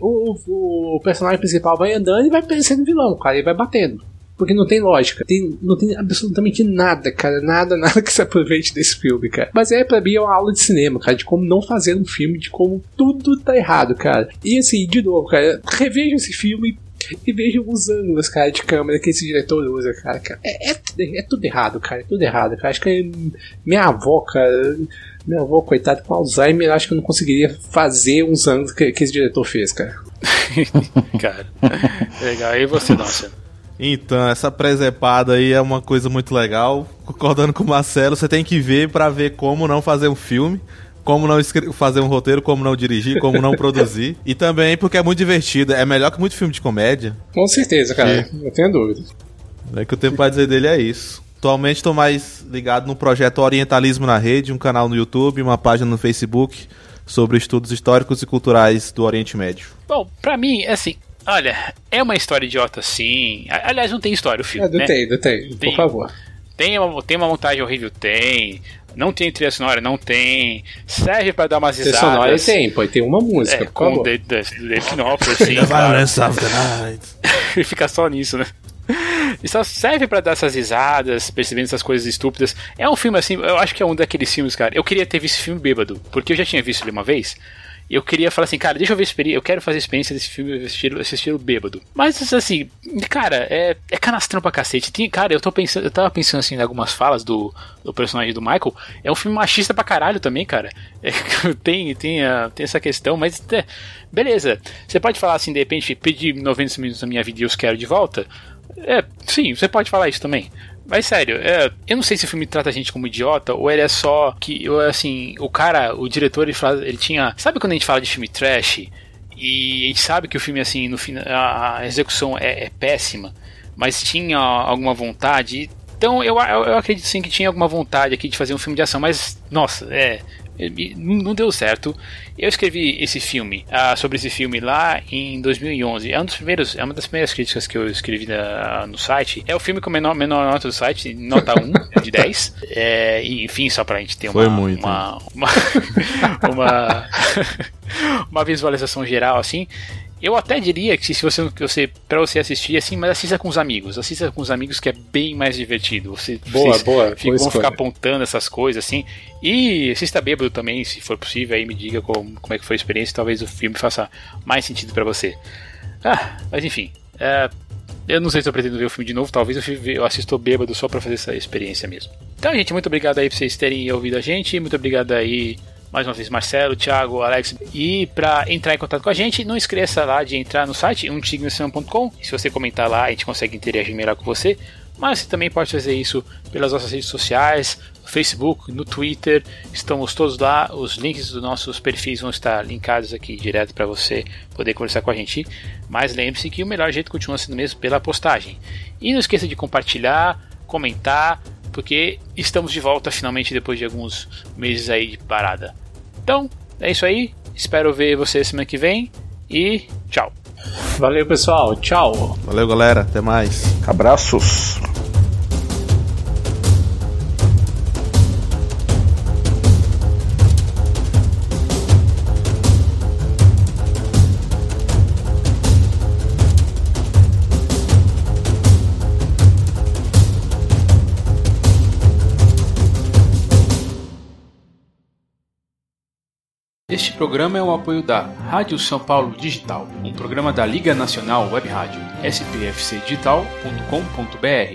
B: O, o, personagem principal vai andando e vai parecendo vilão, cara. E vai batendo. Porque não tem lógica. Tem, não tem absolutamente nada, cara. Nada, nada que se aproveite desse filme, cara. Mas é, pra mim, é uma aula de cinema, cara. De como não fazer um filme, de como tudo tá errado, cara. E assim, de novo, cara. Reveja esse filme e veja os ângulos, cara, de câmera que esse diretor usa, cara. É, é, é, tudo errado, cara. É tudo errado, cara. Acho que minha avó, cara. Minha avó, coitada, com Alzheimer, acho que eu não conseguiria fazer uns ângulos que, que esse diretor fez, cara.
A: cara, legal. E você, nossa?
C: Então, essa presepada aí é uma coisa muito legal. Concordando com o Marcelo, você tem que ver para ver como não fazer um filme como não fazer um roteiro, como não dirigir, como não produzir. E também porque é muito divertido. É melhor que muito filme de comédia.
B: Com certeza, cara. Não tenho dúvida.
C: É que o tempo vai dizer dele é isso. Atualmente estou mais ligado no projeto Orientalismo na Rede, um canal no YouTube, uma página no Facebook sobre estudos históricos e culturais do Oriente Médio.
A: Bom, para mim, assim, olha, é uma história idiota sim. Aliás, não tem história o filme. É, não né?
B: tem, não tem, tem, por favor.
A: Tem uma, tem uma montagem horrível? Tem. Não tem trilha sonora? Não tem. Serve pra dar umas risadas. Trilha sonora
B: tem, pode ter uma música. É,
A: com o David Knopfler, assim. The Violence of the Night. fica só nisso, né? E só serve para dar essas risadas, percebendo essas coisas estúpidas. É um filme assim, eu acho que é um daqueles filmes, cara. Eu queria ter visto esse filme bêbado, porque eu já tinha visto ele uma vez. Eu queria falar assim, cara, deixa eu ver experiência, eu quero fazer experiência desse filme, assistir, assistir o bêbado. Mas assim, cara, é, é canastrão pra cacete. Tem, cara, eu tô pensando, eu tava pensando assim em algumas falas do, do personagem do Michael. É um filme machista pra caralho também, cara. É, tem, tem, a, tem essa questão, mas é, beleza. Você pode falar assim, de repente, pedir 90 minutos da minha vida e eu quero de volta. É, sim, você pode falar isso também. Mas sério, é, eu não sei se o filme trata a gente como idiota ou ele é só que, assim, o cara, o diretor, ele, ele tinha. Sabe quando a gente fala de filme trash e a gente sabe que o filme, assim, no final, a execução é, é péssima, mas tinha alguma vontade. Então eu, eu, eu, acredito sim que tinha alguma vontade aqui de fazer um filme de ação, mas nossa, é não deu certo. Eu escrevi esse filme, uh, sobre esse filme lá em 2011. É um dos primeiros, é uma das primeiras críticas que eu escrevi na, no site. É o filme com a menor, menor nota do site, nota 1 de 10. É, enfim, só pra gente ter
C: Foi
A: uma,
C: muito,
A: uma, uma, uma, uma visualização geral assim. Eu até diria que se você, você para você assistir assim, mas assista com os amigos, assista com os amigos que é bem mais divertido. Você,
B: boa, vocês boa,
A: ficam, vão ficar apontando essas coisas assim. E assista bêbado também, se for possível, aí me diga como, como é que foi a experiência, talvez o filme faça mais sentido para você. Ah, mas enfim, é, eu não sei se eu pretendo ver o filme de novo, talvez eu, eu assisto bêbado só para fazer essa experiência mesmo. Então, gente, muito obrigado aí por vocês terem ouvido a gente, muito obrigado aí mais uma vez Marcelo, Thiago, Alex. E para entrar em contato com a gente, não esqueça lá de entrar no site umtignocinema.com. Se você comentar lá, a gente consegue interagir melhor com você. Mas você também pode fazer isso pelas nossas redes sociais, no Facebook, no Twitter. Estamos todos lá. Os links dos nossos perfis vão estar linkados aqui direto para você poder conversar com a gente. Mas lembre-se que o melhor jeito continua sendo mesmo pela postagem. E não esqueça de compartilhar, comentar, porque estamos de volta finalmente depois de alguns meses aí de parada. Então, é isso aí. Espero ver você semana que vem e tchau.
B: Valeu, pessoal. Tchau.
C: Valeu, galera. Até mais.
D: Abraços.
A: Este programa é um apoio da Rádio São Paulo Digital, um programa da Liga Nacional Web Rádio, spfcdigital.com.br.